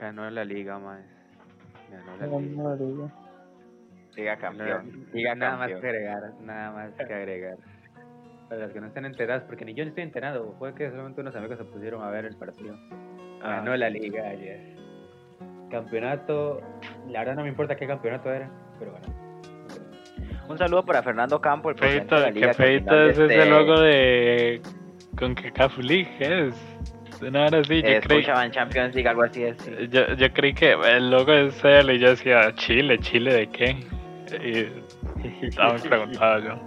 Ganó la liga, más. Ganó la No, liga. no, digo. Liga campeón. Liga nada más que agregar, nada más que agregar. Para los que no estén enterados, porque ni yo ni estoy enterado, fue que solamente unos amigos se pusieron a ver el partido. Ah. Ganó la liga ayer. Campeonato, la verdad no me importa qué campeonato era, pero ganó. Un saludo para Fernando Campo, el presidente Feito, de la ¿Qué liga. que feito es de ese este- logo de. con que League es? No era así, yo eh, creí. Scotiabank Champions League, algo así es. sí. Yo, yo creí que el logo es él y yo decía, Chile, ¿Chile de qué? Y estaba muy preguntado yo.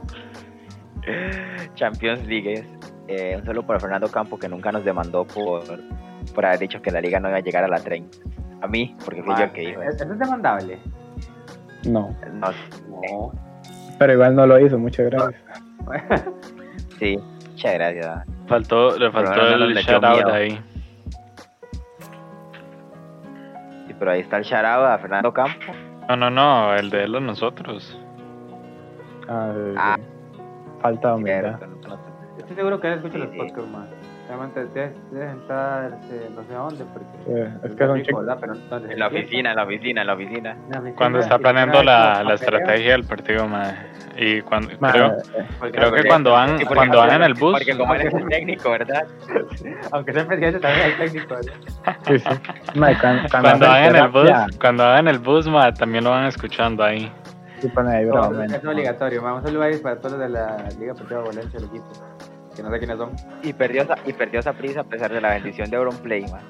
Champions League es. Eh, un saludo para Fernando Campo que nunca nos demandó por, por haber dicho que la liga no iba a llegar a la 30. A mí, porque fui yo el que dijo eso. ¿Eso es demandable? No, No, No. pero igual no lo hizo, muchas gracias. sí, muchas gracias. Faltó, le faltó no el metió shout out miedo. ahí. Sí, pero ahí está el charado a Fernando Campo. No, no, no, el de él o nosotros. Ah, sí. Ah. Falta humildad. Estoy seguro que él escucha Sí, los sí. podcasts más. Realmente debe, debe sentarse, no sé a dónde, porque. Sí, es que es un chico. ¿verdad? Pero ¿dónde En la oficina, en la oficina, en la oficina. Cuando está planeando la, la estrategia del partido, madre. Y cuando, Ma, creo, eh, porque creo que porque- cuando van, Sí, porque- cuando van en el bus, Porque como eres el técnico, ¿verdad? Aunque sea el presidente, también hay técnico. ¿verdad? sí, sí. Ma, cuando, cuando van en el bus, cuando van en el bus, ma, también lo van escuchando ahí. sí pone ahí, No, bravo, es obligatorio. Vamos a saludar para todos los de la Liga Deportiva Valencia, el equipo. Que no sé quiénes son. Y perdió, esa- y perdió esa prisa a pesar de la bendición de Auronplay, man.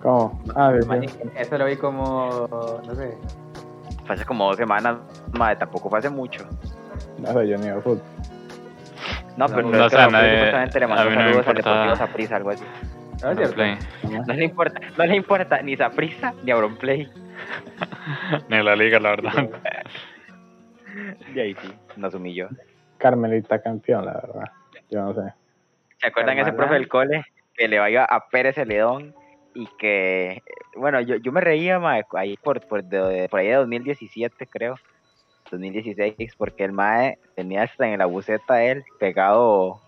¿Cómo? Ah, sí, Mani, sí. Eso lo vi como. No sé. Fue hace como dos semanas, madre, tampoco fue hace mucho. No sé, yo ni veo fútbol. No, No, pero no es que sé, Auronplay nadie- supuestamente le mandó a no saludos al importa. Deportivo algo así. No. No le importa, no le importa ni Saprissa ni Auronplay. Ni la liga, la verdad. Y ahí sí, nos humilló. Carmelita campeón, la verdad. Yo no sé. ¿Se acuerdan ese profe del cole que le iba a Pérez Celedón y que, bueno, yo, yo me reía mae, ahí por, por, de, por ahí de 2017 creo, 2016, porque el mae tenía hasta en la buceta él pegado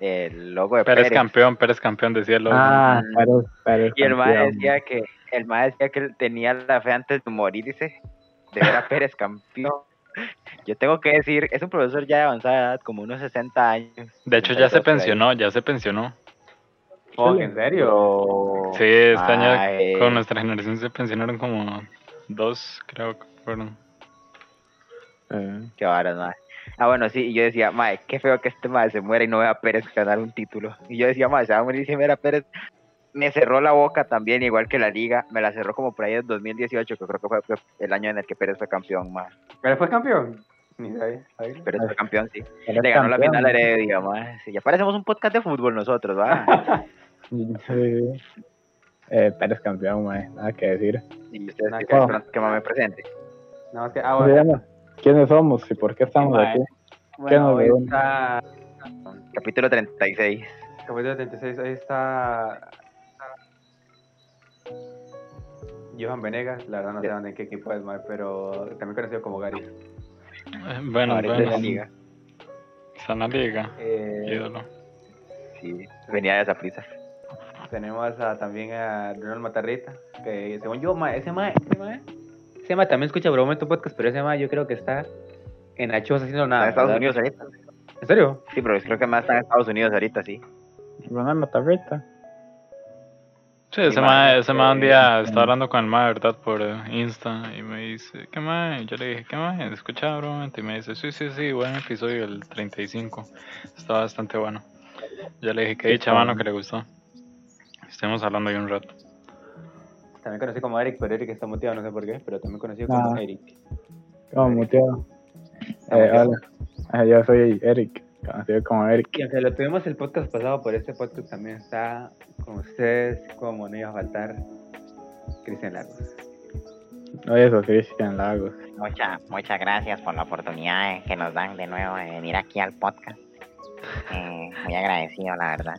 el logo de Pérez Pérez. campeón, Pérez campeón, decía el logo. Ah, Mm. Y el mae decía que el mae decía que él tenía la fe antes de morirse de ver a Pérez campeón. Yo tengo que decir, es un profesor ya de avanzada edad, como unos 60 años. de hecho, ya se 62 por ahí. pensionó, ya se pensionó. Oh, ¿en serio? Sí, este año con nuestra generación se pensionaron como dos, creo que fueron. Eh, Qué varas, mae. Ah, bueno, sí, y yo decía, mae, qué feo que este mae se muera y no vea a Pérez ganar un título. Y yo decía, mae, se va a morir ver a Pérez. Me cerró la boca también, igual que la liga. Me la cerró como por ahí en 2018, que creo que fue el año en el que Pérez fue campeón, mae. ¿Pero fue campeón? Ni. Pérez fue campeón, sí. eres Le ganó la campeón. final a Heredia, mae. Sí, ya parecemos un podcast de fútbol nosotros, ¿va? Sí. Eh, Pérez campeón, mae, nada que decir. Y ustedes Nada que esperan que más me presente. Nada más que. Ah, ¿Cómo se bueno. ¿Quiénes somos y por qué estamos mae. aquí? Bueno, nos hoy reúne? está. Capítulo 36. Capítulo 36, ahí está. Johan Venegas, la verdad no sé dónde en qué equipo es, mae, pero también conocido como Gary. Bueno, Ahorita de la bueno, liga. Eh, ídolo. Sí, venía de esa prisa. tenemos a, también a Ronald Matarrita, que según yo, mae, ese mae, ese mae, ese mae también escucha Broma en tu podcast, pero ese mae yo creo que está en la choza haciendo Está nada. en Estados ¿verdad? Unidos ahorita. ¿En serio? Sí, pero creo que más está en Estados Unidos ahorita, sí. Ronald Matarrita. Sí, ese mae, ese mae un día estaba hablando con el mae, ¿verdad? Por Insta y me dice, ¿qué mae? Yo le dije, ¿qué mae? ¿Escucha bro? Y me dice, sí, sí, sí, buen episodio, el 35. Está bastante bueno. Yo le dije, qué Sí, dicha mano bueno. que le gustó. Estuvimos hablando ahí un rato. También conocido como Eric, pero Eric está motivado, no sé por qué, pero también conocido como Ah. Eric. Como muteado. Eh, muteado. hola. Ah, Yo soy Eric, conocido como Eric. Y aunque lo tuvimos el podcast pasado, por este podcast también está con ustedes, como no iba a faltar, Cristian Lagos. Oye, soy Cristian Lagos. Mucha, muchas gracias por la oportunidad eh, que nos dan de nuevo de venir aquí al podcast. Eh, muy agradecido, la verdad.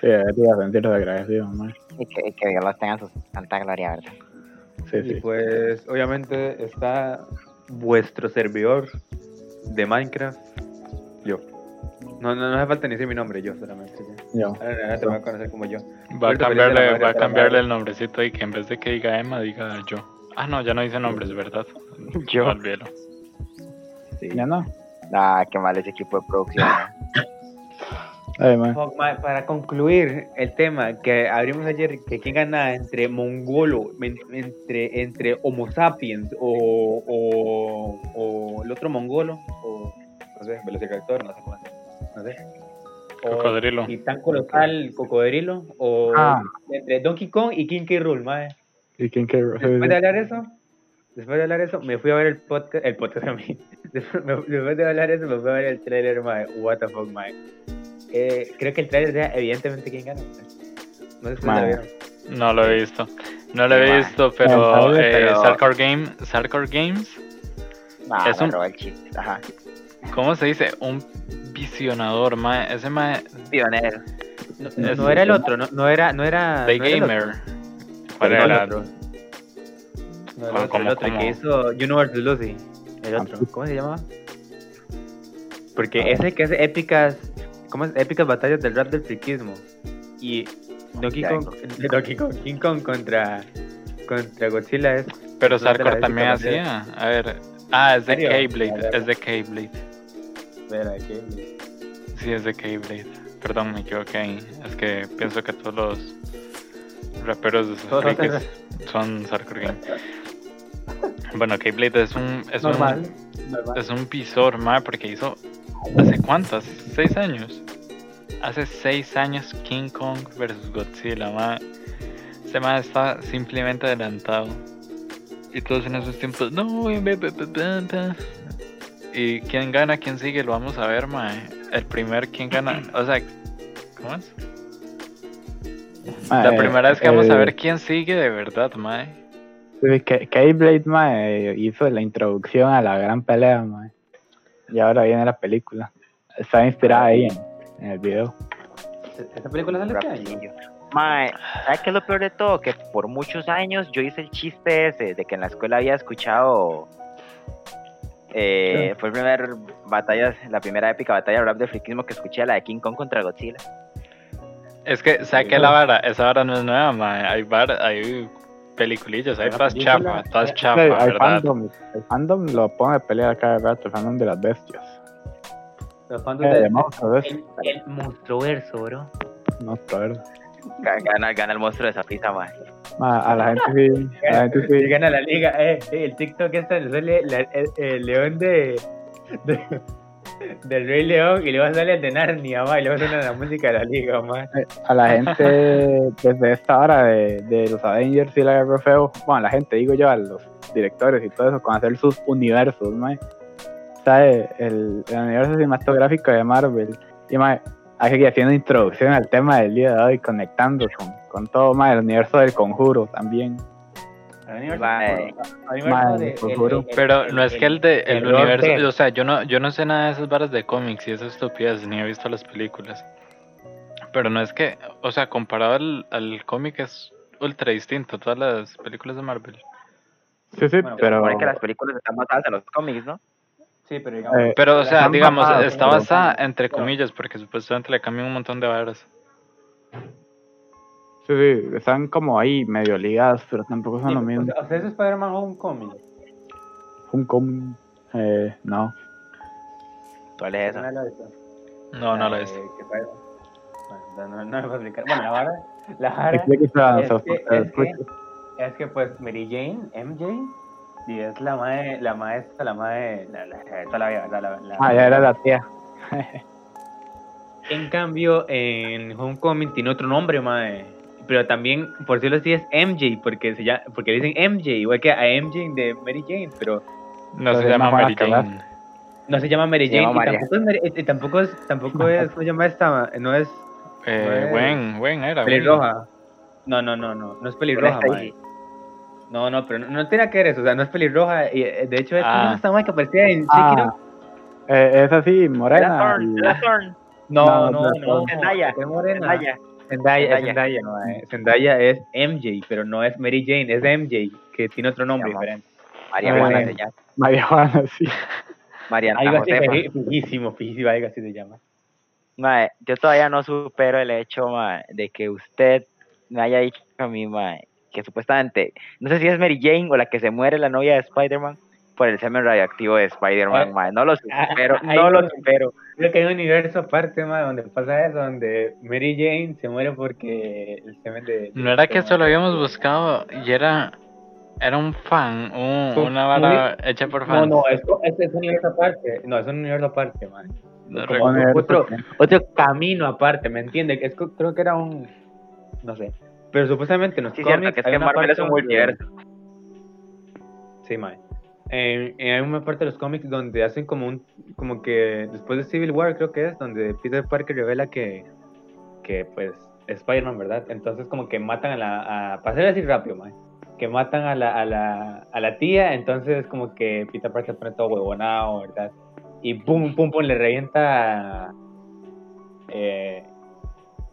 Sí, debería sentirse agradecido, mae. Y que, y que Dios los tenga en su santa gloria, ¿verdad? Sí, Y sí. pues, obviamente, está vuestro servidor de Minecraft, yo. No, no, no hace falta ni decir mi nombre, yo solamente. ya. Yo. Ahora me van a conocer como yo. Va a cambiarle, madre, va a cambiarle el nombrecito y que en vez de que diga Emma, diga yo. Ah, no, ya no dice nombres, ¿verdad? Yo. Olvídalo. Sí. Ya no. Ah, qué mal ese equipo de producción. mae, Para concluir el tema que abrimos ayer, que quién gana entre mongolo, entre, entre Homo sapiens o, o, o el otro mongolo, o no sé, velociraptor, no sé cómo se- no sé. O Cocodrilo. Titán colosal, cocodrilo, o Ah. entre Donkey Kong y King K. Rool, mae. ¿Y quién quiere? Después de hablar eso, después de hablar eso, me fui a ver el podcast, el podcast a mí. Después, me- después de hablar eso, me fui a ver el trailer, mae. What the fuck, mae. Eh, creo que el trailer sea evidentemente quién gana. No sé si lo vieron. No lo he visto. No lo he Mae. visto, Eh, pero eh, Pero- Game, Games, Nah, Es un- robó el chiste. Ajá. ¿Cómo se dice? Un visionador, mae. Ese mae Pionero. No, no- Es- no era el otro, no, no era, no era. no el Gamer. ¿Cuál No, era el otro. No, el ¿Cómo, otro, el otro, el cómo? que hizo Universe Lucy. El otro, ¿cómo se llamaba? Porque ese que hace épicas, ¿cómo es? Épicas batallas del rap del friquismo. Y Donkey Kong, Donkey Kong, King Kong contra, contra Godzilla es. Pero Sarkor también hacía. A ver. Ah, es de K-Blade. Es de K-Blade. Sí, es de K-Blade. Perdón, me equivoqué ahí. Es que pienso que todos los raperos de son frikis son Sarkor Game. Bueno, K-Blade es un. Es Normal. un normal. es un pisor, mae, porque hizo. ¿Hace cuántas? ¿Seis años? Hace seis años King Kong versus Godzilla, mae. Este mae está simplemente adelantado. Y todos en esos tiempos, no, Y quién gana, quién sigue, lo vamos a ver, mae. El primer, quién gana, o sea, ¿cómo es? La primera vez que vamos a eh, ver quién sigue de verdad, mae. K-Blade, mae, hizo la introducción a la gran pelea, mae. Y ahora viene la película. Está inspirada ahí en, en el video. ¿Esta película sale año? Mae, ¿sabes qué es lo peor de todo? Que por muchos años yo hice el chiste ese de que en la escuela había escuchado. Eh, Fue el primer batalla, la primera épica batalla de rap de friquismo que escuché, la de King Kong contra Godzilla. Es que, saque la vara, esa vara no es nueva. Hay vara, hay peliculillas, hay todas chafa, todas hay ¿verdad? fandom, el fandom lo pone a pelear cada rato, el fandom de las bestias. Los fandoms Eh, de- de monstruos, el, el monstruoverso, bro. Ga- Gana, gana el monstruo de mae. mae, a la gente sí, a la gente sí. gana la liga, eh, eh, el TikTok este le sale la- el, el león de, de- del Rey León y luego sale el de Narnia, ma, y luego suena la música de la liga, ma. Eh, a la gente desde esta hora de, de los Avengers y la Guerra Feo, bueno, a la gente, digo yo, a los directores y todo eso, con hacer sus universos, mae. ¿Sabe? El, el universo cinematográfico de Marvel. Y mae, aquí haciendo introducción al tema del día de hoy, conectando con, con todo, mae, el universo del conjuro también. Pero no es que el de el, Lord universo, Death. o sea, yo no, yo no sé nada de esas varas de cómics y esas estupidez, ni he visto las películas. Pero no es que, o sea, comparado al, al cómic es ultra distinto, todas las películas de Marvel. Sí, sí, Bueno, pero. Supone que las películas están basadas en los cómics, ¿no? Sí, pero digamos, Eh, Pero, o sea, digamos, basadas, está pero- basada entre comillas, porque supuestamente le cambian un montón de varas. Sí, sí, están como ahí medio ligadas, pero tampoco son sí, lo mismo. o sea, es Spider-Man Homecoming. Un com. Eh, no. ¿Cuál es esa? ¿No? No, no lo es. Eh, no, no, no voy a explicar. Bueno, la vara, la vara es que- es que- es que pues Mary Jane, MJ, y es la mae, la maestra, la mae, la, la, toda la vida, ¿verdad? La, la- Ah, ya era la tía. En cambio, en Homecoming tiene otro nombre, mae. Pero también, por decirlo así, es MJ, porque se llama, porque dicen MJ, igual que a MJ de Mary Jane, pero No se se llama Mary Jane. no se llama Mary Jane, llama y tampoco es, Mary- tampoco es, tampoco es, ¿cómo se llama esta? No es Eh, No Gwen, Gwen era. Gwen. pelirroja. No, no, no, no, no es pelirroja, mae. No, no, pero no, no tiene que ver eso, o sea, no es pelirroja, y eh, de hecho es Ah. mae que aparecía en Ah, eh, es así, morena. Thorn, y- era Thorn. No, No, no, no, no, no. Zendaya. morena. Zendaya. Zendaya, es Zendaya. Zendaya. Zendaya es MJ, pero no es Mary Jane, es MJ, que tiene otro nombre diferente. María Eh, Juana se llama. María Juana, sí. Mariana Algo así, fijísimo, fijísimo, algo así se llama. Mae, yo todavía no supero el hecho, mae, de que usted me haya dicho a mí, mae, que supuestamente, no sé si es Mary Jane o la que se muere, la novia de Spider-Man, por el semen radioactivo de Spider-Man, Ah. No lo ah, supero, ahí no lo no- supero. Creo que hay un universo aparte, ma, donde pasa eso, donde Mary Jane se muere porque el semen de... No era que esto lo habíamos buscado y era. Era un fan, un- una vara hecha por No, fans. no, es, es, es un universo aparte. No, es un universo aparte, man. No como otro, camino aparte, ¿me entiendes? Es, creo que era un... No sé. Pero supuestamente en los Sí, cierto, cómics que es hay que una Marvel parte es un donde- multiverso. Sí, mae. En, en- hay una parte de los cómics donde hacen como un, como que después de Civil War creo que es, donde Peter Parker revela que, que pues es Spider-Man, ¿verdad? Entonces como que matan a la, a, para hacer así rápido, mae, que matan a la, a la, a la tía, entonces como que Peter Parker pone todo huevonado, ¿verdad? Y pum, pum, pum, le revienta, eh,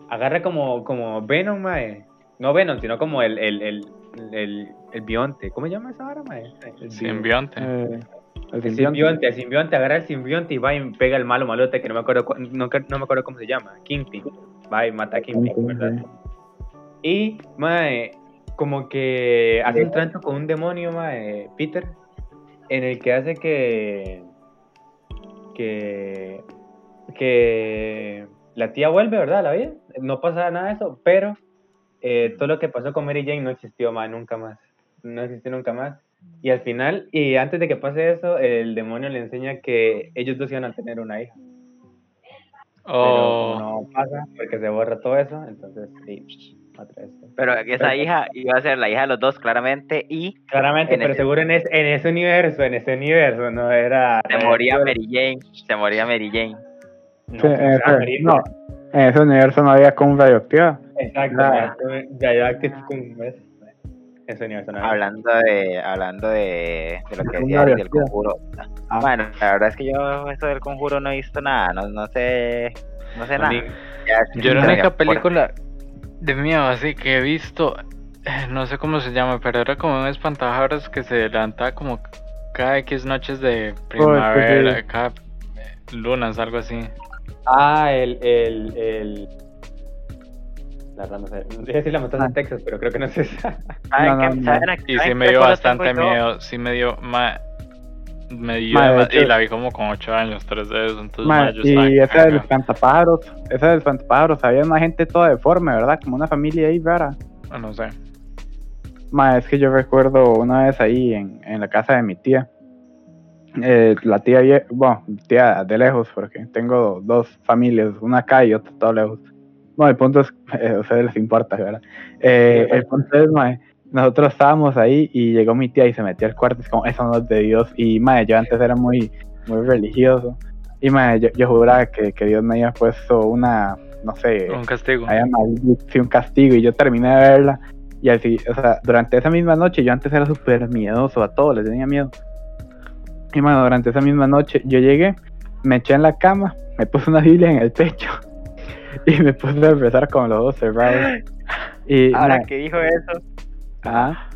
agarra como, como Venom, mae. No Venom, sino como el, el, el, el, el bionte. ¿Cómo se llama esa vara, mae? El bio- Simbionte. eh, el el simbionte. simbionte, el simbionte, agarra el simbionte y va y pega al malo malote que no me acuerdo cu- no, no me acuerdo cómo se llama, Kingpin. Va y mata a Kingpin, Kingpin, ¿verdad? Y, mae, como que hace un trato con un demonio, mae, Peter, en el que hace que. que. que. la tía vuelve, ¿verdad? La vida. No pasa nada de eso, pero eh, todo lo que pasó con Mary Jane no existió más, nunca más. No existió nunca más. Y al final, y antes de que pase eso, el demonio le enseña que ellos dos iban a tener una hija. Pero Oh, como no pasa, porque se borra todo eso, entonces sí, otra vez. Pero esa hija iba a ser la hija de los dos, claramente, y Claramente, En pero ese- seguro en ese, en ese universo, en ese universo, no era. se moría Mary Jane. Se moría Mary Jane. No, Sí, en ah, ese- no, en ese universo no había como radioactiva. Exacto, nada. Radioactive con ¿ves? Ese universo no era. Hablando de, hablando de, de lo que Un decía del conjuro. Ah. Bueno, la verdad es que yo eso del conjuro no he visto nada, no, no sé, no sé nada. Ya, yo la ya, única película de miedo así que he visto, eh, no sé cómo se llama, pero era como un espantajaros que se levantaba como cada X noches de primavera, cada eh, lunas, algo así. Ah, el. el, el... La verdad no sé. Iba a decir la matanza en Texas, pero creo que no es esa. ¿Saben No, no, no. Y sí me dio bastante miedo, sí me dio, ma, me dio, Ma, de dema- hecho- y la vi como con 8 años, 3 de eso, entonces Ma, ma, yo estaba y esa del cagado. espantapájaros, esa del espantapájaros, había una gente toda deforme, ¿verdad? Como una familia ahí rara. Ah, no sé. Ma, es que yo recuerdo una vez ahí en, en la casa de mi tía. Eh, la tía, vie- bueno, tía de lejos, porque tengo dos familias, una acá y otra todo lejos. Bueno, el punto es, eh, a ustedes les importa, ¿verdad? Eh, el punto es, ma, nosotros estábamos ahí y llegó mi tía y se metió al cuarto, es como, eso no es de Dios. Y, ma, yo antes era muy, muy religioso. Y, ma, yo, yo juraba que, que Dios me había puesto una, no sé, Un castigo. había maldición, un castigo y yo terminé de verla y así, o sea, durante esa misma noche yo antes era súper miedoso, a todos les tenía miedo. Y bueno, durante esa misma noche yo llegué, me eché en la cama, me puse una Biblia en el pecho y me puse a rezar con los ojos cerrados. Y, Ahora ma, que dijo eso, ajá,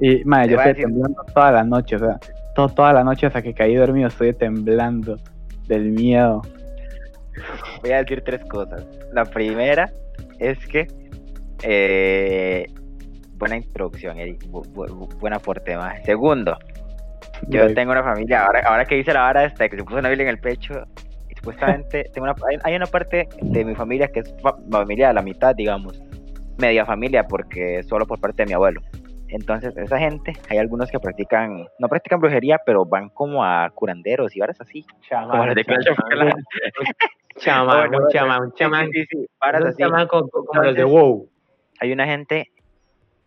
y ma, yo estoy decir- temblando toda la noche, o sea, to- toda la noche hasta que caí dormido estoy temblando del miedo. voy a decir tres cosas. La primera es que eh, buena introducción, Eric, bu- bu- buen aporte más. Segundo, yo tengo una familia, ahora, ahora que hice la vara esta, que se puso una Biblia en el pecho, supuestamente tengo una, hay, hay una parte de mi familia que es fa- familia a la mitad, digamos, media familia, porque solo por parte de mi abuelo. Entonces, esa gente, hay algunos que practican, no practican brujería, pero van como a curanderos y varas así. Como los de Clash. Chamán, un chamán, un Sí, chamán. sí, sí, varas Un así. chamán co- co- como los de WoW. hay una gente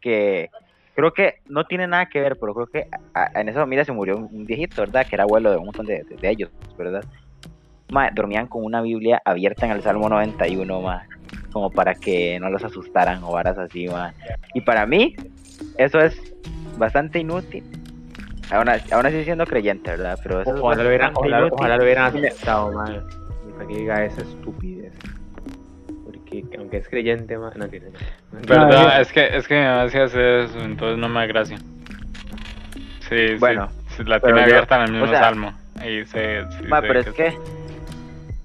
que creo que no tiene nada que ver, pero creo que a- en esa familia se murió un, un viejito, ¿verdad? Que era abuelo de un montón de, de- de ellos, ¿verdad? Ma, dormían con una Biblia abierta en el Salmo 91, ma, como para que no los asustaran o varas así, ma. Y para mí, eso es bastante inútil. Aún, así- aún así siendo creyente, ¿verdad? Pero eso es Ojalá lo hubieran, ojalá, ojalá lo hubieran aceptado, man. Y para que diga esa estupidez. Porque aunque es creyente, man, no tiene. Verdad, Ah, es que, es que mi mamá sí hace eso, entonces no me da gracia. Sí, Bueno, sí, la tiene yo- abierta en el mismo o sea- salmo. Y se, sí Ma, pero es es- que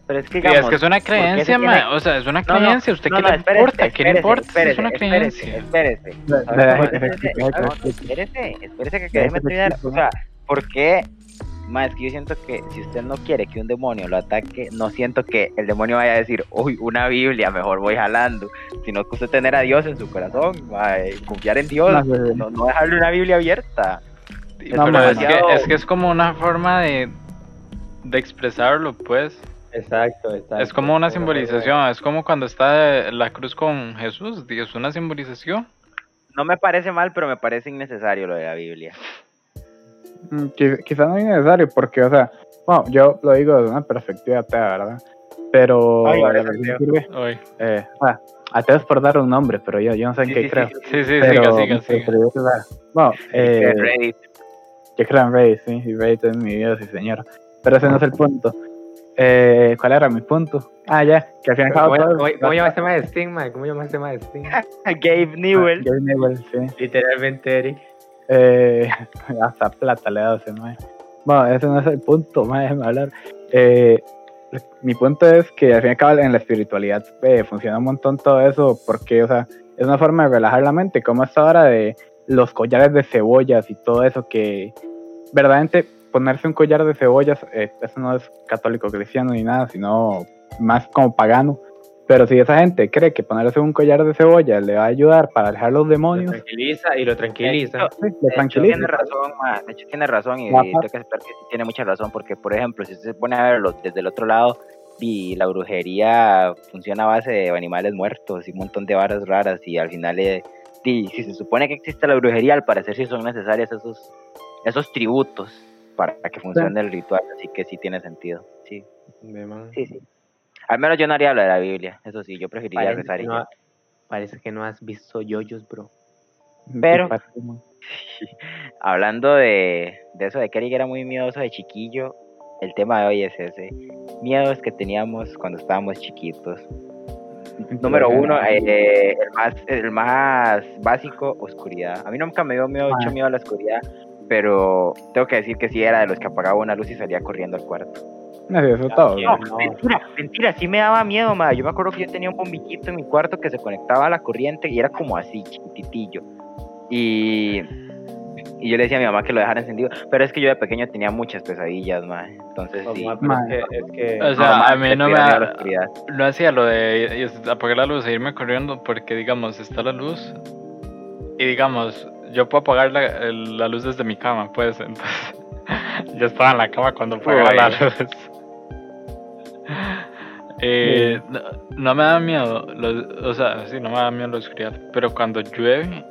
Pero es que, Sí, digamos, es que es una ¿por qué se creencia, tiene- ma. O sea, es una No, no, creencia. ¿Usted no, qué no, le espérese, importa? ¿Qué le espérese, importa? si es espérese, una espérese, creencia. Espérese, espérese. de- ¿Sabes de- cómo es de- ese- de- no, de- Espérese, espérese que déjeme de- terminar. O sea, ¿por qué? Ma, es que yo siento que si usted no quiere que un demonio lo ataque, no siento que el demonio vaya a decir, uy, una Biblia, mejor voy jalando. Sino que usted tener a Dios en su corazón, confiar en Dios, No, dejarle una Biblia abierta. Sí, No, pero es, que, es que es como una forma de, de expresarlo, pues. Exacto, exacto. Es como una simbolización. Es como cuando está la cruz con Jesús. Es una simbolización. No me parece mal, pero me parece innecesario lo de la Biblia. Mm, quiz- Quizá no es necesario, porque, o sea, bueno, yo lo digo desde una perspectiva atea, ¿verdad? Pero Ay, la sirve, eh, ah, es por dar un nombre, pero yo, yo no sé en Sí, qué sí, creo. sí, Sí, sí, pero, siga, siga, siga. bueno, eh, Reddit. yo creo en Reddit, sí, y Reddit es mi Dios y señor. Pero ese no es el punto. Eh, ¿Cuál era mi punto? Ah, ya, que al fin y al cabo ¿Cómo, cómo, cómo llama este tema de Sting, man? ¿Cómo llama este tema de Sting? Gabe Newell. Gary Newell, sí. Literalmente, Eric. Eh, hasta plata le he dado ese mae. Bueno, ese no es el punto, mae, déjeme hablar. Eh, mi punto es que al fin y al cabo en la espiritualidad eh, funciona un montón todo eso porque, o sea, es una forma de relajar la mente, como esta hora de los collares de cebollas y todo eso que verdaderamente ponerse un collar de cebollas, eh, eso no es católico cristiano ni nada, sino más como pagano. Pero si esa gente cree que ponerse un collar de cebollas le va a ayudar para alejar los Lo demonios, tranquiliza y lo tranquiliza. sí, hecho, tranquiliza. tiene razón, ma, de hecho tiene razón y, tengo que tiene mucha razón porque, por ejemplo, si usted se pone a verlo desde el otro lado, y la brujería funciona a base de animales muertos y un montón de varas raras y al final, eh, di, si se supone que existe la brujería, al parecer sí son necesarios esos, esos tributos para que funcione el ritual, así que sí tiene sentido, sí, sí, sí. Al menos yo no haría lo de la Biblia, eso sí, yo preferiría Parece rezar que, y no ha- parece que no has visto yoyos, bro. Pero-. Hablando de, de eso de que era muy miedoso de chiquillo, el tema de hoy es ese. Miedos que teníamos cuando estábamos chiquitos. Número uno, eh, el, más, el más básico, oscuridad. A mí nunca me dio miedo, mucho Ah. miedo a la oscuridad, pero tengo que decir que sí era de los que apagaba una luz y salía corriendo al cuarto. No, sí, eso todo. No. No, mentira, mentira, sí me daba miedo, ma. Yo me acuerdo que yo tenía un bombillito en mi cuarto que se conectaba a la corriente y era como así, chiquititillo. Y, y yo le decía a mi mamá que lo dejara encendido, pero es que yo de pequeño tenía muchas pesadillas, ma. Entonces sí. ma, es que, es que O sea, a mí no me da-. No hacía lo de apagar la luz e irme corriendo porque, digamos, está la luz y, digamos, yo puedo apagar la, el- la luz desde mi cama, pues, entonces yo estaba en la cama cuando apagaba la luz. Eh, no, no me da miedo, o sea, sí, no me da miedo la oscuridad, pero cuando llueve,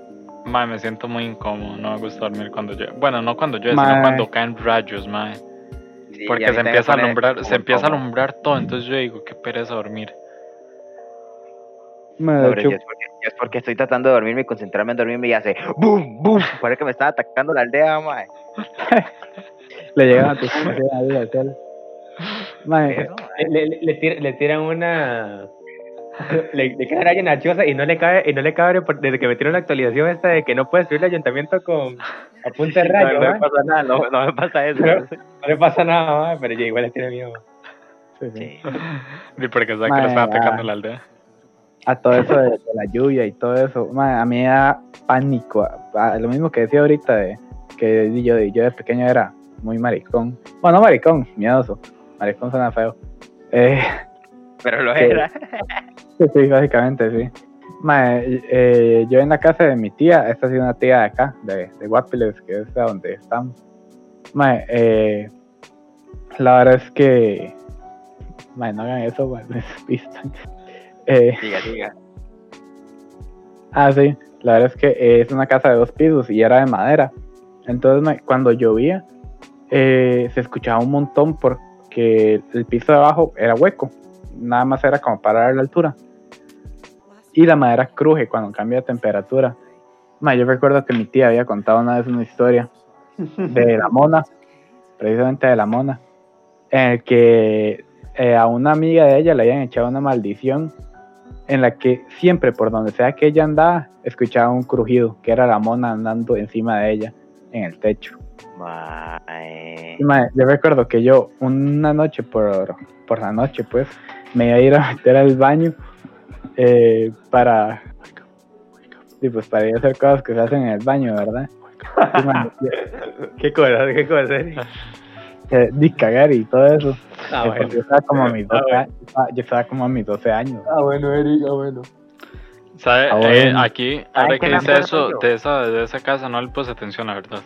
mae, me siento muy incómodo, no me gusta dormir cuando llueve. Bueno, no cuando llueve, Mae. sino cuando caen rayos, mae. Sí, Porque se empieza a alumbrar, se empieza a alumbrar todo, entonces yo digo, qué pereza dormir. Hecho, yo es, porque, yo es porque estoy tratando de dormirme y concentrarme en dormirme y hace boom, boom. Parece que me estaba atacando la aldea, mae. le llegan a tu. Mae, le, le, le, tira- le tiran una. Le, le cae la choza y no le cae, y no le cabe por- desde que metieron la actualización esta de que no puede subir el ayuntamiento con a punta de rayo, no, no me pasa nada, no, no me pasa eso. Pero- No le pasa nada, ¿va? pero yo igual le tiene miedo. sí, sí. Sí. Porque sabe que Mae, lo estaba atacando la aldea. A todo eso de, de la lluvia y todo eso, mae, a mí me da pánico. a- a- lo mismo que decía ahorita de que yo, yo de pequeño era muy maricón. Bueno, no maricón, miedoso. Maricón suena feo. Eh, Pero lo era. Sí, sí, básicamente, sí. Mae, eh, yo en la casa de mi tía, esta ha sido una tía de acá, de, de Guapiles, que es a donde estamos. Mae, eh, la verdad es que. Mae, no hagan eso, me despistan. Eh, Diga, diga. ah, sí, la verdad es que es una casa de dos pisos y era de madera. Entonces, cuando llovía, eh, se escuchaba un montón porque el piso de abajo era hueco. Nada más era como para la altura. Y la madera cruje cuando cambia de temperatura. Ma, yo recuerdo que mi tía había contado una vez una historia de la mona, precisamente de la mona, en el que eh, a una amiga de ella le habían echado una maldición en la que siempre por donde sea que ella andaba, escuchaba un crujido, que era la mona andando encima de ella en el techo. Yo recuerdo que yo una noche por, por la noche, pues, me iba a ir a meter al baño eh, para, sí, pues, para ir a hacer cosas que se hacen en el baño, ¿verdad? Yo- ¿Qué cosa? ¿Qué cosa? Eh, di cagar y todo eso. Ah, bueno. yo, estaba como a mis Ah, 12, bueno. años, yo estaba como a mis 12 años. Ah, bueno, Eric, ah, bueno. ¿Sabe? Ah, Eh, bueno. aquí, ahora qué que me dice eso, de esa, de esa casa, no le puse atención, la verdad.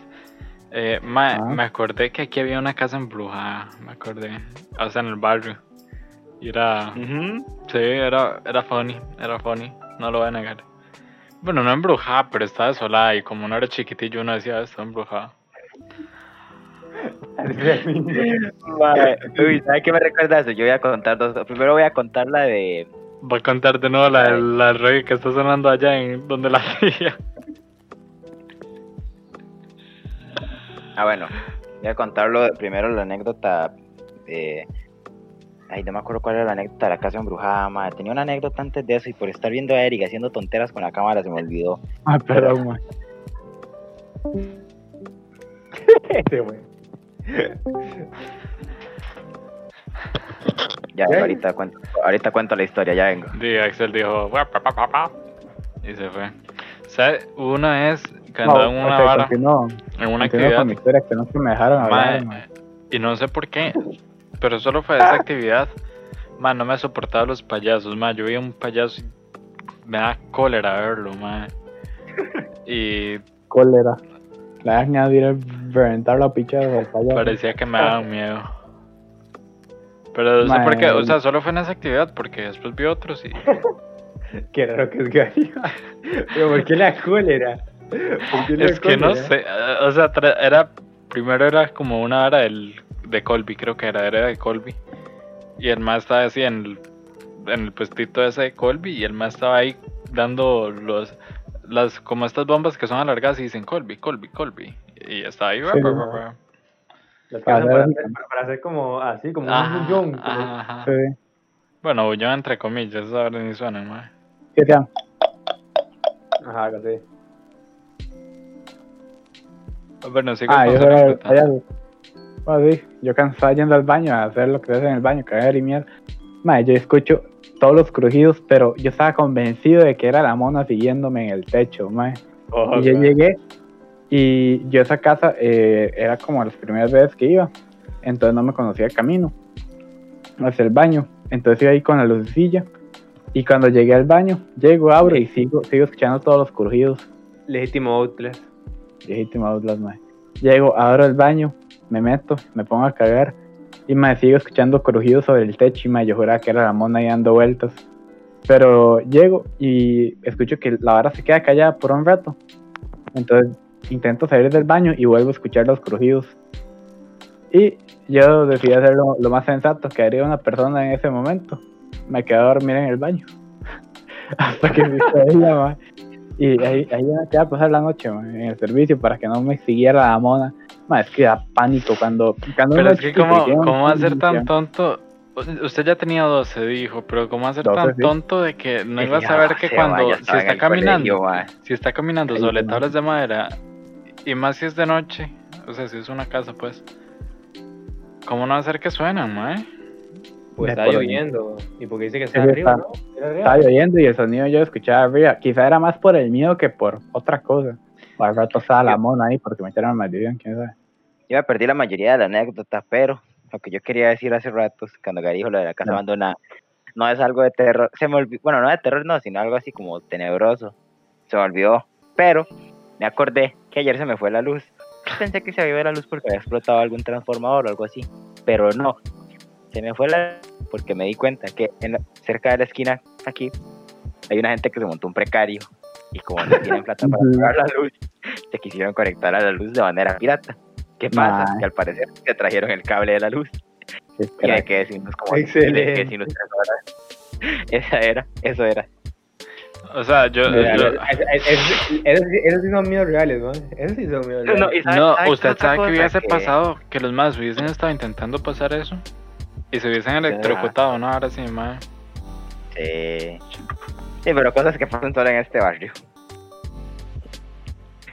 Eh, mae, Ah. me acordé que aquí había una casa embrujada, me acordé. O sea, en el barrio. Y era. Ujú. Sí, era, era funny, era funny, no lo voy a negar. Bueno, no embrujada, pero estaba desolada y como uno era chiquitillo, uno decía, "Ah, está embrujada. Uy, ¿sabes qué me recuerda eso? Yo voy a contar dos. Primero voy a contar la de. Voy a contar de nuevo la, la reggae que está sonando allá en donde la hacía. Ah, bueno. Voy a contarlo primero la anécdota de. Ay, no me acuerdo cuál era la anécdota de la casa embrujada, madre. Tenía una anécdota antes de eso y por estar viendo a Eric haciendo tonteras con la cámara se me olvidó. Ah, perdón, mae. Este, güey. Ya, ¿Qué? ahorita cuento, ahorita cuento la historia, ya vengo. Y Axel dijo, "Gua, pa, pa, pa, pa", y se fue. ¿Sabe? Una vez que No, andaba en una ok, vara, en una actividad, mi historia, que no se me dejaron hablar, mae. y no sé por qué, pero solo fue esa actividad. Man, no me soportaba los payasos, man. Yo vi un payaso y me da cólera verlo, man. Y Cólera. La dejan a ir a reventar la picha del payaso. parecía que me daban miedo. Pero no sé por qué, o sea, solo fue en esa actividad, porque después vi otros y... Qué raro que es Gary. Pero ¿por qué la cólera? ¿Por qué la Es que no sé, o sea, era... Primero era como una hora del, de Colby, creo que era, era de Colby. Y el más estaba así en el, en el puestito ese de Colby y el más estaba ahí dando los... Las, como estas bombas que son alargadas y dicen Colby, Colby, Colby. Y estaba ahí... Sí, ra, no. ra, ra. Lo que Para hacen para, hacer- para hacer como así, como Ajá, un bullón. ajá, ajá. Sí. Bueno, bullón entre comillas, eso ahora ni suena, mae. ¿Qué sea? Ajá, algo así. Bueno, sigo Ah, yo era payaso. Bueno, sí, yo cansaba yendo al baño a hacer lo que hace en el baño, cagar y mierda. Mae, yo escucho todos los crujidos, pero yo estaba convencido de que era la mona siguiéndome en el techo, mae. Oh, Y yo llegué y yo esa casa eh, era como las primeras veces que iba, entonces no me conocía el camino hacia el baño, entonces iba ahí con la lucecilla y cuando llegué al baño, llego, abro y sigo, sigo escuchando todos los crujidos. Legítimo Outlast. Legítimo Outlast, mae. Llego, abro el baño, me meto, me pongo a cagar y me sigo escuchando crujidos sobre el techo y me yo juraba que era la mona ahí dando vueltas. Pero llego y escucho que la vara se queda callada por un rato. Entonces intento salir del baño y vuelvo a escuchar los crujidos. Y yo decidí hacer lo, lo más sensato que haría una persona en ese momento. Me quedé a dormir en el baño. Hasta que me ella. Y ahí, ahí me quedé a pasar la noche mae, en el servicio para que no me siguiera la mona. Mae, es que da pánico cuando. cuando Pero es que, chiquito ¿cómo, y tiene ¿cómo va a ser tan tonto? Usted ya tenía 12, dijo, pero ¿cómo va a ser 12, tan sí. tonto de que no iba a saber que cuando, ma, si está colegio, caminando, ma. si está caminando sobre ma. tablas de madera, y más si es de noche, o sea, si es una casa, pues, ¿cómo no va a ser que suenan, mae? Pues De está lloviendo. Y porque dice que está Sí, arriba, está- ¿no? Era arriba. Estaba lloviendo y el sonido yo escuchaba arriba. Quizá era más por el miedo que por otra cosa. O al rato estaba la mona ahí porque me echaron maldición, quién sabe. Yo me perdí la mayoría de la anécdota, pero lo que yo quería decir hace rato, cuando Gary dijo lo de la casa No. abandonada, no es algo de terror. Se me olvidó, bueno, no de terror, no, sino algo así como tenebroso. Se me olvidó, pero me acordé que ayer se me fue la luz. Pensé que se había ido la luz porque había explotado algún transformador o algo así, pero no. Se me fue la porque me di cuenta que en la- cerca de la esquina aquí hay una gente que se montó un precario y como no tienen plata para pagar la luz, se quisieron conectar a la luz de manera pirata. ¿Qué pasa? Que al parecer se trajeron el cable de la luz y hay que decirnos como Excelente. hay que decirnos tres horas. Esa era, eso era. O sea, yo... Esos esos sí son míos reales, ¿no? Esos sí son míos reales. No, sabe- no, sabe usted sabe que hubiese que- pasado que los más hubiesen estado intentando pasar eso y se hubiesen electrocutado, ¿no? Ahora sí, mae. Sí. Sí, pero cosas que pasan solo en este barrio.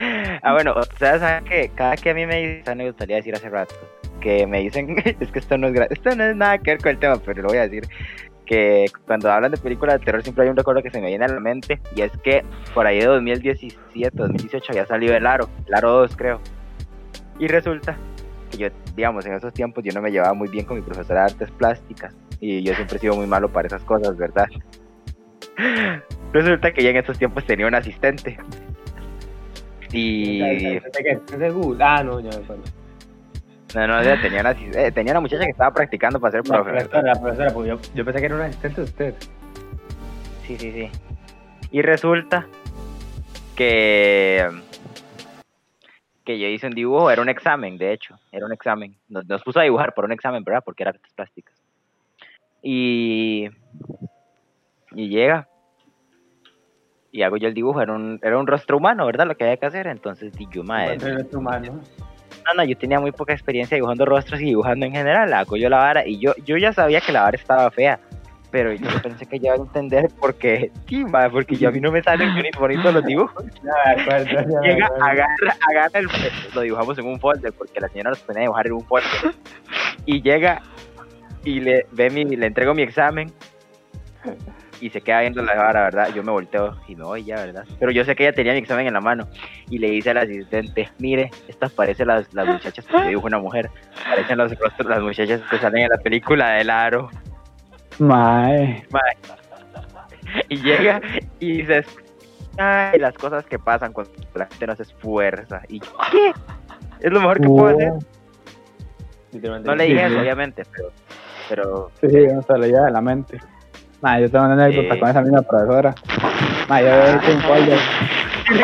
Ah, bueno, ustedes saben que cada que a mí me dicen, me gustaría decir hace rato, que me dicen, es que esto no es, esto no es nada que ver con el tema, pero lo voy a decir, que cuando hablan de películas de terror siempre hay un recuerdo que se me viene a la mente, y es que por ahí de 2017, 2018 había salido el Aro, el Aro 2 creo, y resulta que yo, digamos, en esos tiempos yo no me llevaba muy bien con mi profesora de artes plásticas, y yo siempre he sido muy malo para esas cosas, ¿verdad? Resulta que ya en esos tiempos tenía un asistente. Y. Ah, no, ya me acuerdo. no, no, tenía una, eh, tenía una muchacha que estaba practicando para ser La profe. profesora, la profesora, yo, yo pensé que era un asistente de usted. Sí, sí, sí. Y resulta que que yo hice un dibujo, era un examen, de hecho, era un examen. Nos, nos puso a dibujar por un examen, ¿verdad? Porque era artes plásticas. Y y llega y hago yo el dibujo, era un, era un rostro humano, ¿verdad? Lo que había que hacer, entonces di yo, madre. No, no, yo tenía muy poca experiencia dibujando rostros y dibujando en general. Hago yo la vara y yo, yo ya sabía que la vara estaba fea. Pero yo pensé que ya iba a entender por qué. Sí, ma, porque yo a mí no me salen bien bonitos los dibujos. Me acuerdo, Llega, agarra, agarra el. Lo dibujamos en un folder porque la señora nos ponía a dibujar en un folder. Y llega y le, ve mi, le entrego mi examen y se queda viendo la vara, ¿verdad? Yo me volteo y me voy ya, ¿verdad? Pero yo sé que ella tenía mi examen en la mano y le dice al asistente, mire, estas parecen las, las muchachas que dibujo una mujer, parecen los rostros las muchachas que salen en la película del aro. Mae. Y llega y dices, ay, las cosas que pasan cuando la gente no se esfuerza. Y yo, ¿qué? Es lo mejor que puedo hacer. No le dije Sí, eso, obviamente, pero, pero Sí, sí, no se de la mente. Mae, yo tengo una anécdota Sí. con esa misma profesora. Mae, yo hecho un folder.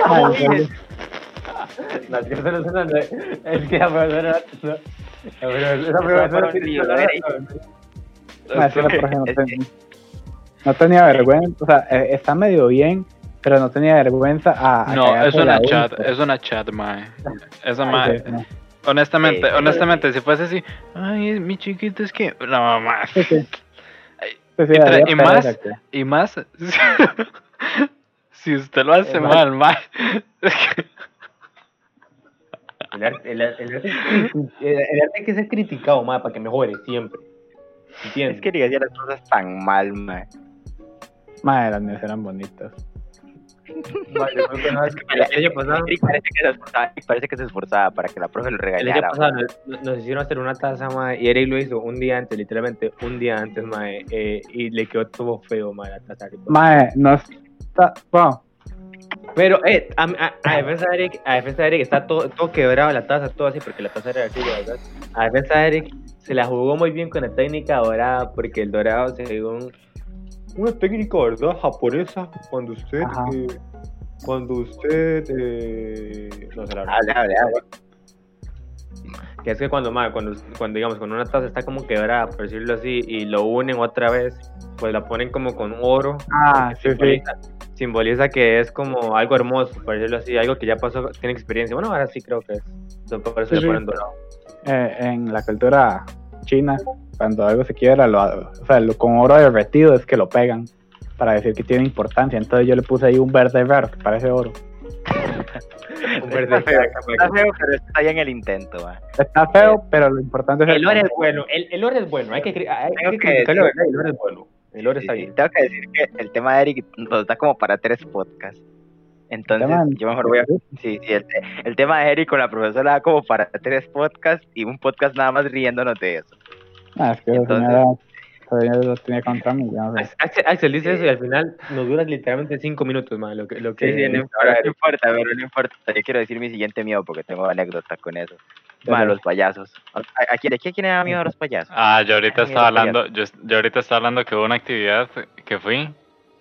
Mae. No, es que eso no es una- es que la profesora. no, la profesora- Esa Eso profesora fueron tiene líos, toda la ¿eh? razón. Mae, sí, la profe no, Es ten- no tenía vergüenza. O sea, eh, está medio bien, pero no tenía vergüenza a. a No, es una chat, es una chat, mae. Esa mae, sí, honestamente, Sí, honestamente, si fuese así, ay, mi chiquito es que, no, más. Sí, sí. Sí, y más- Y más, si usted lo hace mal, mae. El arte, el, arte- el arte, el, arte hay que ser criticado, más para que mejore siempre. ¿Entiendes? Es que diga las cosas tan mal, man. Mae, las mías eran bonitas. Vale, que no, el, año pasado, parece que se esforzaba, Eric parece que se esforzaba para que la profe lo el año pasado nos, nos hicieron hacer una taza, mae, y Eric lo hizo un día antes, literalmente un día antes, mae, eh, y le quedó todo feo, mae, la taza. Mae, no está. Bueno, Pero, eh, a, a- a defensa de Eric, a defensa de Eric está todo, todo quebrado la taza, todo así, porque la taza era así, ¿verdad? A defensa de Eric se la jugó muy bien con la técnica dorada, porque el dorado según una técnica, ¿verdad? Japonesa, cuando usted, eh, cuando usted, eh, no sé la verdad. Hable, hable, hable. Que es que cuando, ma, cuando, cuando digamos, cuando una taza está como quebrada, por decirlo así, y lo unen otra vez, pues la ponen como con oro, ah, sí, sí. simboliza, que es como algo hermoso, por decirlo así, algo que ya pasó, tiene experiencia. Bueno, ahora sí creo que es. Por eso Sí, le ponen dorado. Eh, en la cultura china, cuando algo se quiebra, lo, o sea, lo, con oro derretido es que lo pegan para decir que tiene importancia. Entonces yo le puse ahí un verde verde, parece oro. Un verde Está feo, está feo, pero está bien el intento, man. Está feo, pero lo importante es El oro es bueno, el, el oro es bueno, hay que, hay Tengo que que. El oro es bueno, el oro está sí, bien. Tengo que decir que el tema de Eric nos da como para tres podcasts. Entonces, yo mejor voy a. Sí, sí, el, el tema de Eric con la profesora da como para tres podcasts y un podcast nada más riéndonos de eso. Ah, es que Entonces- señora, la señora lo tenía contra mí. yo no sé. Axel, Axel dice eso y al final nos dura literalmente cinco minutos más. Lo que, lo que Sí, sí, no importa, no importa, pero no importa. Yo quiero decir mi siguiente miedo porque tengo anécdotas con eso. Más los payasos. ¿A, a quién, ¿De qué quién le da miedo a los payasos? Ah, yo ahorita estaba hablando, yo, yo ahorita estaba hablando que hubo una actividad que fui